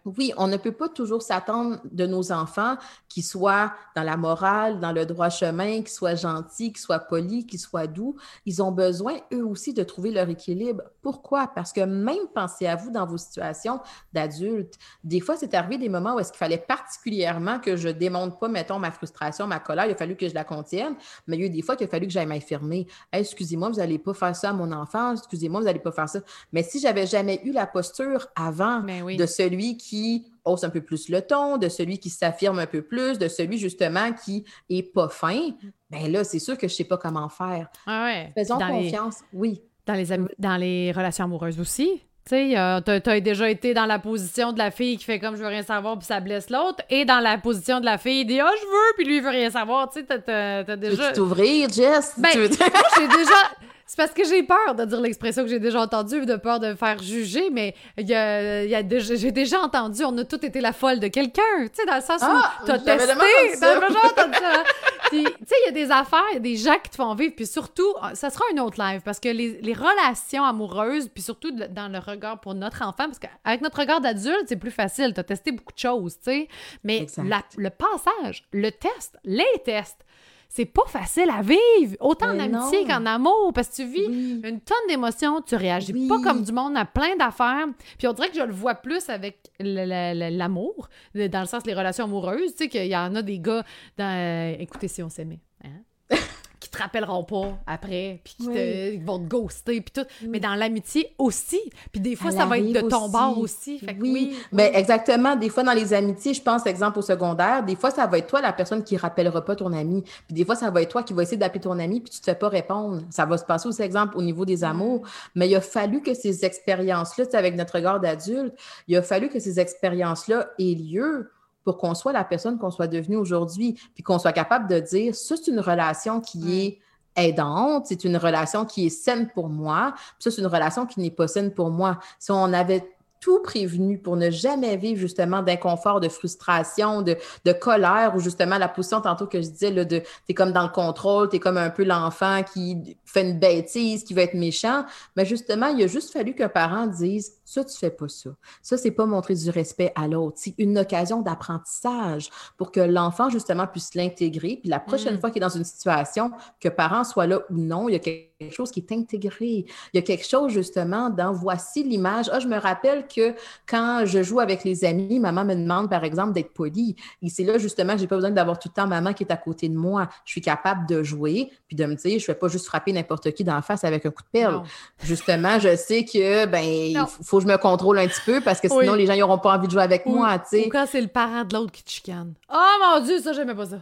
Oui, on ne peut pas toujours s'attendre de nos enfants qu'ils soient dans la morale, dans le droit chemin, qu'ils soient gentils, qu'ils soient polis, qu'ils soient doux. Ils ont besoin, eux aussi, de trouver leur équilibre. Pourquoi? Parce que même pensez à vous dans vos situations d'adultes. Des fois, c'est arrivé des moments où est-ce qu'il fallait particulièrement que je démonte pas, mettons, ma frustration, ma colère. Il a fallu que je la contienne. Mais il y a eu des fois qu'il a fallu que j'aille m'affirmer. excusez-moi, vous n'allez pas faire ça à mon enfant. Excusez-moi, vous n'allez pas faire ça. Mais si j'avais jamais eu la posture avant de celui qui hausse un peu plus le ton, de celui qui s'affirme un peu plus, de celui justement qui est pas fin, bien là, c'est sûr que je sais pas comment faire. Ah ouais. Faisons confiance, oui. Dans les, dans les relations amoureuses aussi. Tu sais, euh, tu as, déjà été dans la position de la fille qui fait comme je veux rien savoir puis ça blesse l'autre, et dans la position de la fille qui dit ah je veux puis lui il veut rien savoir. Tu sais, t'as, déjà. Tu t'ouvrir, Jess? Ben, j'ai déjà. C'est parce que j'ai peur de dire l'expression que j'ai déjà entendue, de peur de faire juger, mais il y a, y a j'ai déjà entendu, on a tous été la folle de quelqu'un, tu sais, dans le sens où ah, t'as testé, t'as déjà entendu ça. Puis, tu sais, il y a des affaires, il y a des gens qui te font vivre, puis surtout, ça sera une autre live, parce que les, les relations amoureuses, puis surtout dans le regard pour notre enfant, parce qu'avec notre regard d'adulte, c'est plus facile, t'as testé beaucoup de choses, tu sais, mais le passage, le test, les tests, c'est pas facile à vivre, autant en amitié qu'en amour, parce que tu vis une tonne d'émotions, tu réagis pas comme du monde à plein d'affaires. Puis on dirait que je le vois plus avec l'amour, dans le sens des relations amoureuses, tu sais, qu'il y en a des gars dans... Écoutez, si on s'aimait, hein? Te rappelleront pas après, puis qui vont te ghoster, puis tout. Mais dans l'amitié aussi. Puis des fois, ça, va être de ton bord aussi. Fait oui. Mais exactement. Des fois, dans les amitiés, je pense, exemple, au secondaire, des fois, ça va être toi la personne qui rappellera pas ton ami. Puis des fois, ça va être toi qui va essayer d'appeler ton ami, puis tu te fais pas répondre. Ça va se passer aussi, exemple, au niveau des amours. Mais il a fallu que ces expériences-là, avec notre regard d'adulte, il a fallu que ces expériences-là aient lieu pour qu'on soit la personne qu'on soit devenu aujourd'hui, puis qu'on soit capable de dire, ça, c'est une relation qui est aidante, c'est une relation qui est saine pour moi, puis ça, c'est une relation qui n'est pas saine pour moi. Si on avait tout prévenu pour ne jamais vivre justement d'inconfort, de frustration, de, de, colère ou justement la position tantôt que je disais, là, de t'es comme dans le contrôle, t'es comme un peu l'enfant qui fait une bêtise, qui va être méchant. Mais justement, il a juste fallu qu'un parent dise ça, tu fais pas ça. Ça, c'est pas montrer du respect à l'autre. C'est une occasion d'apprentissage pour que l'enfant, justement, puisse l'intégrer. Puis la prochaine mm. fois qu'il est dans une situation, que parent soit là ou non, il y a quelque chose qui est intégré. Il y a quelque chose, justement, dans voici l'image. Ah, je me rappelle que quand je joue avec les amis, maman me demande, par exemple, d'être polie. Et c'est là, justement, que j'ai pas besoin d'avoir tout le temps maman qui est à côté de moi. Je suis capable de jouer, puis de me dire, je vais pas juste frapper n'importe qui dans la face avec un coup de perle. Justement, je sais que, ben, il faut je me contrôle un petit peu parce que sinon, les gens n'auront pas envie de jouer avec moi, tu sais. Ou quand c'est le parent de l'autre qui te chicane. Oh mon Dieu, ça, j'aimais pas ça.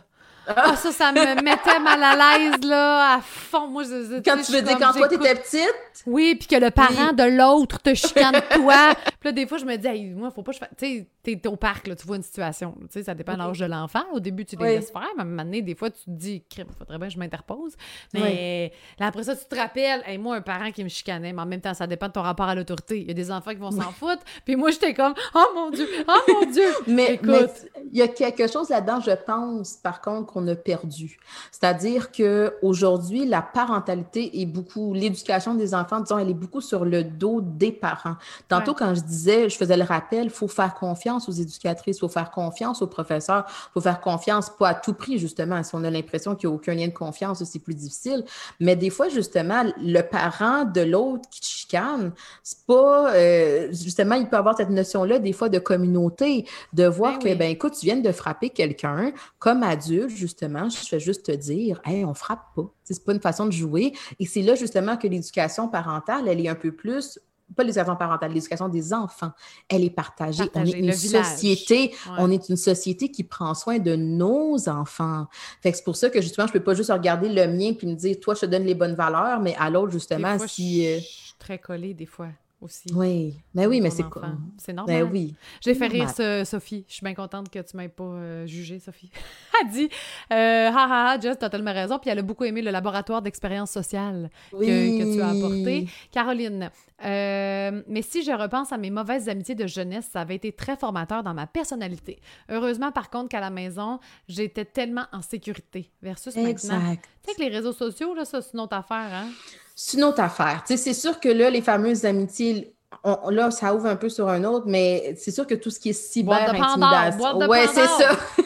Ah, ça, ça me mettait mal à l'aise, là, à fond. Moi, je, quand tu veux dire quand toi, t'étais petite? Oui, puis que le parent de l'autre te chicane toi. puis là, des fois, je me dis, hey, moi, faut pas que je fasse. Tu sais, t'es au parc, là, tu vois une situation. Tu sais, ça dépend de l'âge de l'enfant. Au début, tu les laisses faire, mais à un moment donné, des fois, tu te dis, crime, faudrait bien que je m'interpose. Mais là, après ça, tu te rappelles, hey, moi, un parent qui me chicanait, mais en même temps, ça dépend de ton rapport à l'autorité. Il y a des enfants qui vont s'en foutre. Puis moi, j'étais comme, oh mon Dieu, oh mon Dieu. mais écoute. il y a quelque chose là-dedans, je pense, par contre, qu'on a perdu. C'est-à-dire que aujourd'hui, la parentalité est beaucoup, l'éducation des enfants, disons, elle est beaucoup sur le dos des parents. Tantôt, quand je disais, je faisais le rappel, il faut faire confiance aux éducatrices, il faut faire confiance aux professeurs, il faut faire confiance, pas à tout prix, justement. Si on a l'impression qu'il n'y a aucun lien de confiance, c'est plus difficile. Mais des fois, justement, le parent de l'autre qui te chicane, c'est pas, euh, justement, il peut avoir cette notion-là, des fois, de communauté, de voir ben que, ben écoute, tu viens de frapper quelqu'un, comme adulte, justement, je fais juste te dire, hey, on frappe pas. C'est pas une façon de jouer. Et c'est là justement que l'éducation parentale, elle est un peu plus pas l'éducation parentale, l'éducation des enfants, elle est partagée. on est une société, on est une société qui prend soin de nos enfants. Fait c'est pour ça que justement, je peux pas juste regarder le mien puis me dire, toi, je te donne les bonnes valeurs, mais à l'autre, justement, si. Je suis très collée des fois aussi. Oui, mais oui, mais c'est quoi? C'est normal. Ben oui. J'ai fait rire Sophie. Je suis bien contente que tu m'aies pas euh, jugée, Sophie. elle dit euh, Ha ha ha, Jess, t'as tellement raison. Puis elle a beaucoup aimé le laboratoire d'expérience sociale que, que, tu as apporté. Caroline, euh, mais si je repense à mes mauvaises amitiés de jeunesse, ça avait été très formateur dans ma personnalité. Heureusement, par contre, qu'à la maison, j'étais tellement en sécurité versus exact. maintenant. Tu sais que les réseaux sociaux, là, ça, c'est une autre affaire, hein? C'est une autre affaire. c'est sûr que là, les fameuses amitiés là, ça ouvre un peu sur un autre, mais c'est sûr que tout ce qui est cyber-intimidation. Ouais, c'est ça.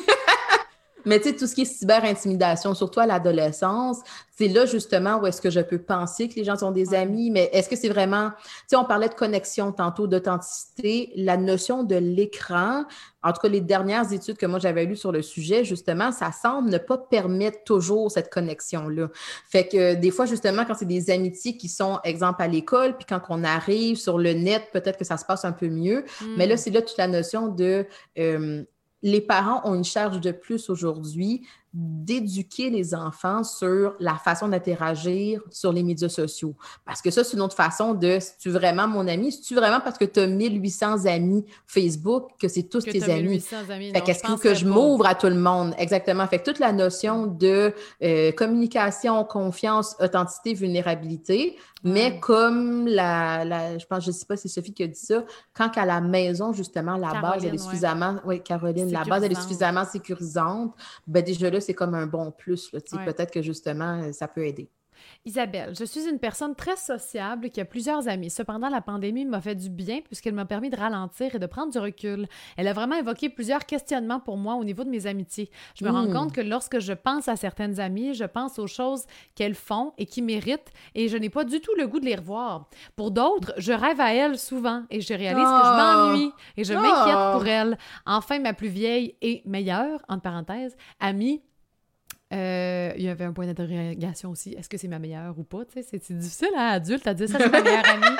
Mais tu sais, tout ce qui est cyber-intimidation, surtout à l'adolescence, c'est là justement où est-ce que je peux penser que les gens sont des amis, mais est-ce que c'est vraiment, tu sais, on parlait de connexion tantôt, d'authenticité, la notion de l'écran, en tout cas, les dernières études que moi j'avais lues sur le sujet, justement, ça semble ne pas permettre toujours cette connexion-là. Fait que des fois, justement, quand c'est des amitiés qui sont, exemple, à l'école, puis quand on arrive sur le net, peut-être que ça se passe un peu mieux. Mais là, hmm. c'est là toute la notion de euh, les parents ont une charge de plus aujourd'hui d'éduquer les enfants sur la façon d'interagir sur les médias sociaux. Parce que ça, c'est une autre façon de, si tu vraiment mon ami, si tu vraiment parce que tu as 1800 amis Facebook, que c'est tous tes amis. amis. Fait qu'est-ce que, je m'ouvre à tout le monde? Exactement. Fait que toute la notion de euh, communication, confiance, authenticité, vulnérabilité, mais comme la, je pense, je sais pas si c'est Sophie qui a dit ça, quand à la maison, justement, la base, elle est suffisamment, oui, Caroline, la base, elle est suffisamment sécurisante, ben déjà là, c'est comme un bon plus. Peut-être que justement, ça peut aider. Isabelle, je suis une personne très sociable qui a plusieurs amis. Cependant, la pandémie m'a fait du bien puisqu'elle m'a permis de ralentir et de prendre du recul. Elle a vraiment évoqué plusieurs questionnements pour moi au niveau de mes amitiés. Je me rends hmm. compte que lorsque je pense à certaines amies, je pense aux choses qu'elles font et qui méritent et je n'ai pas du tout le goût de les revoir. Pour d'autres, je rêve à elles souvent et je réalise que je ah! m'ennuie et je m'inquiète pour ah! elles. Enfin, ma plus vieille et meilleure, entre parenthèses, amie euh, il y avait un point d'interrogation aussi. Est-ce que c'est ma meilleure ou pas? C'est difficile à adulte à dire ça, c'est ma meilleure amie?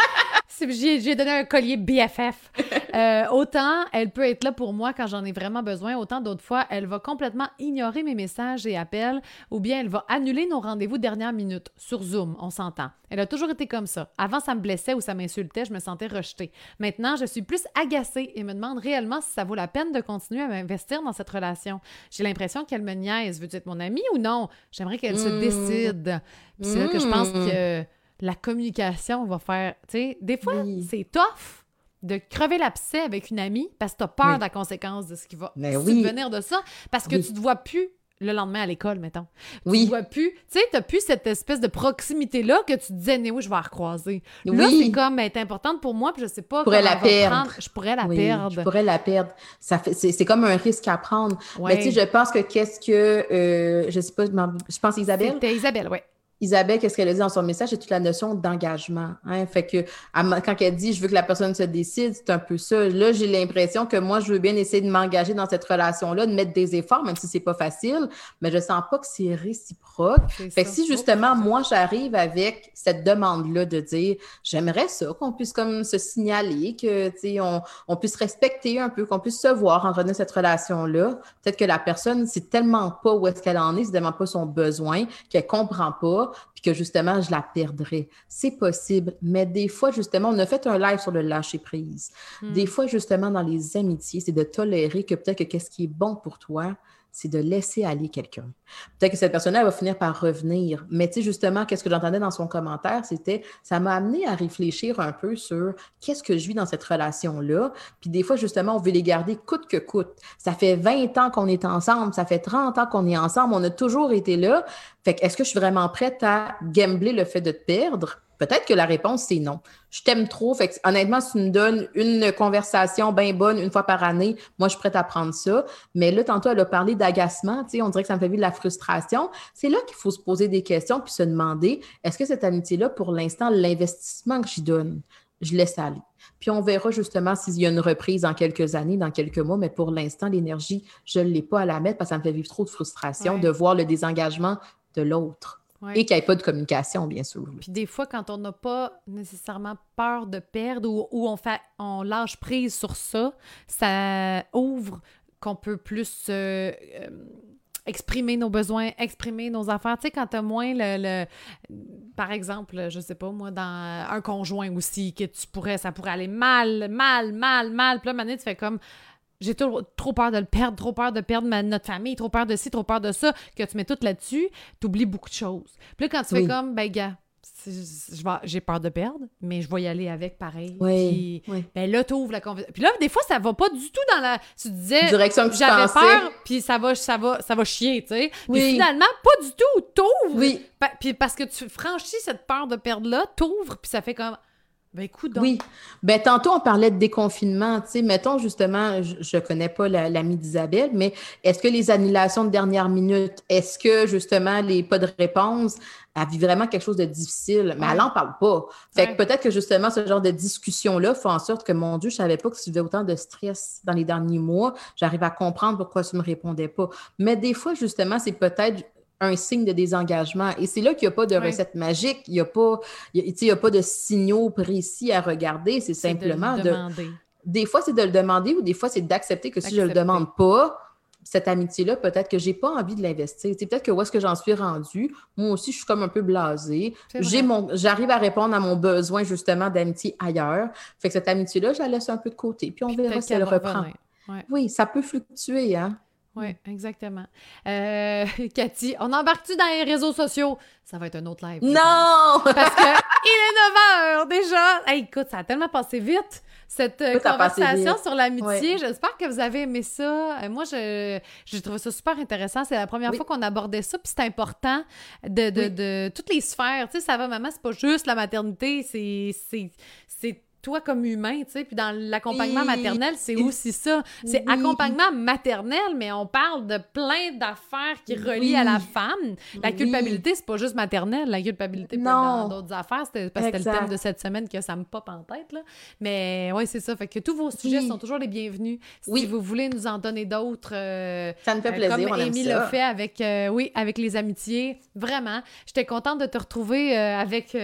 J'ai donné un collier BFF. Euh, autant elle peut être là pour moi quand j'en ai vraiment besoin, autant d'autres fois, elle va complètement ignorer mes messages et appels ou bien elle va annuler nos rendez-vous dernière minute sur Zoom, on s'entend. Elle a toujours été comme ça. Avant, ça me blessait ou ça m'insultait, je me sentais rejetée. Maintenant, je suis plus agacée et me demande réellement si ça vaut la peine de continuer à m'investir dans cette relation. J'ai l'impression qu'elle me niaise. Veux-tu être mon amie ou non? J'aimerais qu'elle se mmh. décide. c'est là que je pense mmh. que la communication va faire. Tu sais, des fois, c'est tough de crever l'abcès avec une amie parce que tu as peur de la conséquence de ce qui va venir de ça, parce que tu te vois plus le lendemain à l'école, mettons. Oui. Tu vois plus, tu sais, t'as plus cette espèce de proximité-là que tu disais, oui, je vais la recroiser. Là, c'est comme, elle est importante pour moi, puis je sais pas. Je pourrais la perdre. Je pourrais la perdre. Je pourrais la perdre. Ça fait, c'est, comme un risque à prendre. Mais tu sais, je pense que qu'est-ce que, euh, je sais pas, je pense Isabelle? C'était Isabelle, oui. Isabelle, qu'est-ce qu'elle a dit dans son message, c'est toute la notion d'engagement. Hein? Fait que quand elle dit je veux que la personne se décide, c'est un peu ça. Là, j'ai l'impression que moi, je veux bien essayer de m'engager dans cette relation-là, de mettre des efforts, même si c'est pas facile, mais je sens pas que c'est réciproque. Fait que si justement, moi, j'arrive avec cette demande-là de dire j'aimerais ça, qu'on puisse comme se signaler, que on, on puisse respecter un peu, qu'on puisse se voir en revenant cette relation-là. Peut-être que la personne, c'est tellement pas où est-ce qu'elle en est, c'est tellement pas son besoin, qu'elle comprend pas puis que justement, je la perdrais. C'est possible, mais des fois, justement, on a fait un live sur le lâcher-prise. Hmm. Des fois, justement, dans les amitiés, c'est de tolérer que peut-être que qu'est-ce qui est bon pour toi, c'est de laisser aller quelqu'un. Peut-être que cette personne-là va finir par revenir. Mais tu sais, justement, qu'est-ce que j'entendais dans son commentaire, c'était, ça m'a amené à réfléchir un peu sur qu'est-ce que je vis dans cette relation-là. Puis des fois, justement, on veut les garder coûte que coûte. Ça fait 20 ans qu'on est ensemble, ça fait 30 ans qu'on est ensemble, on a toujours été là. Fait que est-ce que je suis vraiment prête à gambler le fait de te perdre? Peut-être que la réponse, c'est non. Je t'aime trop. Fait honnêtement, si tu me donnes une conversation bien bonne une fois par année, moi, je suis prête à prendre ça. Mais là, tantôt, elle a parlé d'agacement. On dirait que ça me fait vivre de la frustration. C'est là qu'il faut se poser des questions puis se demander est-ce que cette amitié-là, pour l'instant, l'investissement que j'y donne, je laisse aller? Puis on verra justement s'il y a une reprise dans quelques années, dans quelques mois, mais pour l'instant, l'énergie, je ne l'ai pas à la mettre parce que ça me fait vivre trop de frustration de voir le désengagement de l'autre. Et qu'il n'y ait pas de communication, bien sûr. Puis des fois, quand on n'a pas nécessairement peur de perdre ou, on, fait, on lâche prise sur ça, ça ouvre qu'on peut plus euh, euh, exprimer nos besoins, exprimer nos affaires. Tu sais, quand tu as moins le, Par exemple, je sais pas, moi, dans un conjoint aussi, que tu pourrais... Ça pourrait aller mal, mal, mal, mal. Puis là, maintenant, tu fais comme j'ai trop, peur de le perdre, trop peur de perdre ma, notre famille, trop peur de ci, trop peur de ça, que tu mets tout là-dessus, tu oublies beaucoup de choses. Puis là, quand tu fais comme, ben, gars, j'ai peur de perdre, mais je vais y aller avec pareil. Oui. Puis, Ben là, tu ouvres la conversation. Puis là, des fois, ça va pas du tout dans la. Tu disais. Direction que J'avais peur, puis ça va, ça, va, ça va chier, tu sais. Puis finalement, pas du tout. T'ouvres. Oui. Puis parce que tu franchis cette peur de perdre-là, t'ouvres, puis ça fait comme Ben, écoute Oui. Ben, tantôt, on parlait de déconfinement. Tu sais, mettons justement, je ne connais pas l'amie d'Isabelle, mais est-ce que les annulations de dernière minute, est-ce que justement les pas de réponse, elle vit vraiment quelque chose de difficile, mais elle n'en parle pas. Fait que peut-être que justement, ce genre de discussion-là fait en sorte que, mon Dieu, je ne savais pas que tu vivais autant de stress dans les derniers mois. J'arrive à comprendre pourquoi tu ne me répondais pas. Mais des fois, justement, c'est peut-être un signe de désengagement. Et c'est là qu'il n'y a pas de recette magique, il n'y a, pas, il a pas de signaux précis à regarder, c'est simplement de... Des fois, c'est de le demander ou des fois, c'est d'accepter que si je ne le demande pas, cette amitié-là, peut-être que j'ai pas envie de l'investir. C'est peut-être que où est-ce que j'en suis rendue, moi aussi, je suis comme un peu blasée. J'ai mon, j'arrive à répondre à mon besoin justement d'amitié ailleurs. Fait que cette amitié-là, je la laisse un peu de côté, puis on verra si elle reprend. Oui, ça peut fluctuer, hein. Oui, exactement. Euh, Cathy, on embarque-tu dans les réseaux sociaux? Ça va être un autre live. Non! Parce que il est 9 h déjà. écoute, ça a tellement passé vite, cette euh, conversation sur l'amitié. J'espère que vous avez aimé ça. Euh, moi, je, j'ai trouvé ça super intéressant. C'est la première fois qu'on abordait ça, puis c'est important de, de, de, toutes les sphères. Tu sais, ça va, maman, c'est pas juste la maternité, c'est toi comme humain, tu sais. Puis dans l'accompagnement maternel, c'est aussi ça. C'est accompagnement maternel, mais on parle de plein d'affaires qui relient à la femme. La culpabilité, c'est pas juste maternelle. La culpabilité peut dans d'autres affaires. C'était parce que c'était le thème de cette semaine que ça me pop en tête, là. Mais oui, c'est ça. Fait que tous vos sujets sont toujours les bienvenus. Si vous voulez nous en donner d'autres, euh, ça me fait euh, plaisir. comme Amy l'a fait avec, euh, oui, avec les amitiés. Vraiment. J'étais contente de te retrouver avec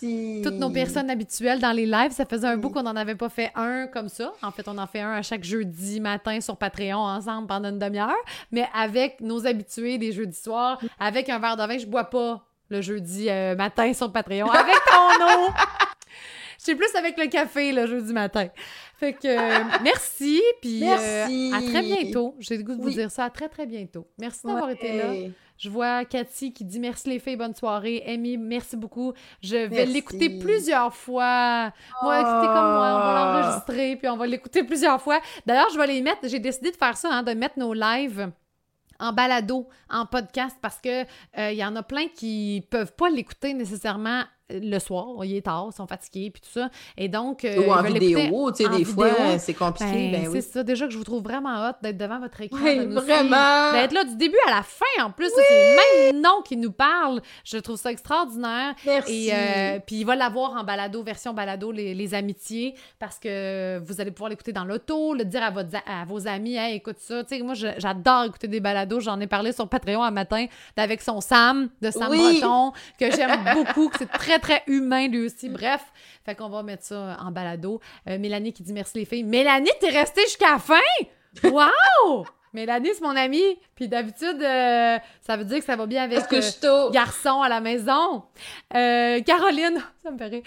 toutes nos personnes habituelles dans les lives. Ça faisait un bout qu'on n'en avait pas fait un comme ça. En fait, on en fait un à chaque jeudi matin sur Patreon ensemble pendant une demi-heure, mais avec nos habitués des jeudis soirs, avec un verre de vin. Je bois pas le jeudi euh, matin sur Patreon avec ton eau. Je suis plus avec le café le jeudi matin. Fait que euh, merci, puis euh, à très bientôt. J'ai le goût de vous dire ça. À très, très bientôt. Merci d'avoir été là. Je vois Cathy qui dit merci les filles, bonne soirée. Amy, merci beaucoup. Je vais l'écouter plusieurs fois. Moi, écoutez comme moi, on va ah. l'enregistrer, puis on va l'écouter plusieurs fois. D'ailleurs, je vais les mettre, j'ai décidé de faire ça, hein, de mettre nos lives en balado, en podcast, parce que il euh, y en a plein qui peuvent pas l'écouter nécessairement le soir, il est tard, ils sont fatigués, puis tout ça. Et donc. Euh, Ou en vidéo, tu sais, des fois, c'est compliqué. Ben, ben c'est ça. Déjà que je vous trouve vraiment hot d'être devant votre écran. Oui, vraiment. D'être là du début à la fin, en plus. C'est le même nom qui nous parle. Je trouve ça extraordinaire. Merci. Et euh, puis, il va l'avoir en balado, version balado, les, amitiés, parce que vous allez pouvoir l'écouter dans l'auto, le dire à, votre, à vos amis, hey, écoute ça. Tu sais, moi, j'adore écouter des balados. J'en ai parlé sur Patreon un matin avec son Sam, de Sam Breton, que j'aime beaucoup, que c'est très très humain lui aussi. Bref, fait qu'on va mettre ça en balado. Euh, Mélanie qui dit merci les filles. Mélanie, t'es restée jusqu'à la fin? Wow! Mélanie, c'est mon amie. Puis d'habitude, euh, ça veut dire que ça va bien avec euh, garçon à la maison. Caroline, ça me rire.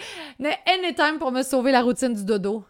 Anytime pour me sauver la routine du dodo.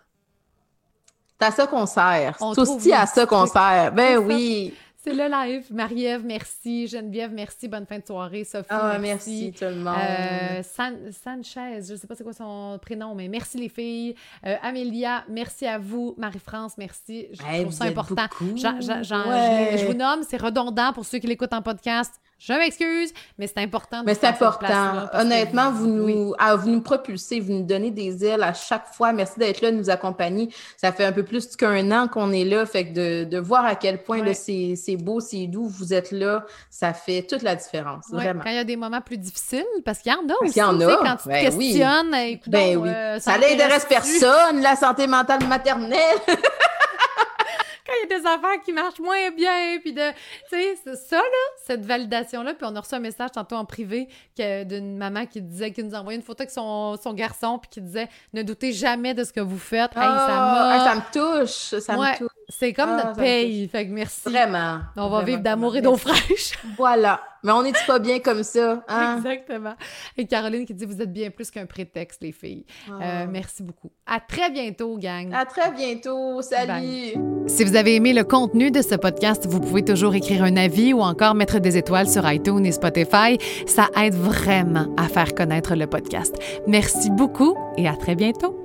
C'est à ça qu'on sert. C'est aussi à ça qu'on sert. Ben oui. C'est le live. Marie-Ève, merci. Geneviève, merci. Bonne fin de soirée. Sophie, ah, merci. tout le monde. Euh, Sanchez, je ne sais pas c'est quoi son prénom, mais merci les filles. Euh, Amélia, merci à vous. Marie-France, merci. Je trouve ça important. je, vous nomme, c'est redondant pour ceux qui l'écoutent en podcast. Je m'excuse, mais c'est important. mais c'est important. Honnêtement, vous, nous, ah, vous nous propulsez, vous nous donnez des ailes à chaque fois. Merci d'être là, de nous accompagner. Ça fait un peu plus qu'un an qu'on est là. Fait que de, voir à quel point c'est beau, c'est doux, vous êtes là, ça fait toute la différence. Vraiment. Quand il y a des moments plus difficiles, parce qu'il y en a aussi. Il y en a. Quand tu te ben questionnes, ben oui. Euh, ça, ça n'intéresse personne, la santé mentale maternelle. quand il y a des affaires qui marchent moins bien, puis de, tu sais, ça, là, cette validation-là, puis on a reçu un message tantôt en privé d'une maman qui disait, qui nous envoyait une photo avec son, son garçon, puis qui disait, ne doutez jamais de ce que vous faites. Ah, ça, me touche, ça me touche. C'est comme ah, notre paye, fait que merci. Vraiment. On va vivre d'amour et d'eau fraîche. voilà. Mais on n'est pas bien comme ça. Hein? Exactement. Et Caroline qui dit Vous êtes bien plus qu'un prétexte, les filles. Euh, ah. merci beaucoup. À très bientôt, gang. À très bientôt. Salut. Si vous avez aimé le contenu de ce podcast, vous pouvez toujours écrire un avis ou encore mettre des étoiles sur iTunes et Spotify. Ça aide vraiment à faire connaître le podcast. Merci beaucoup et à très bientôt.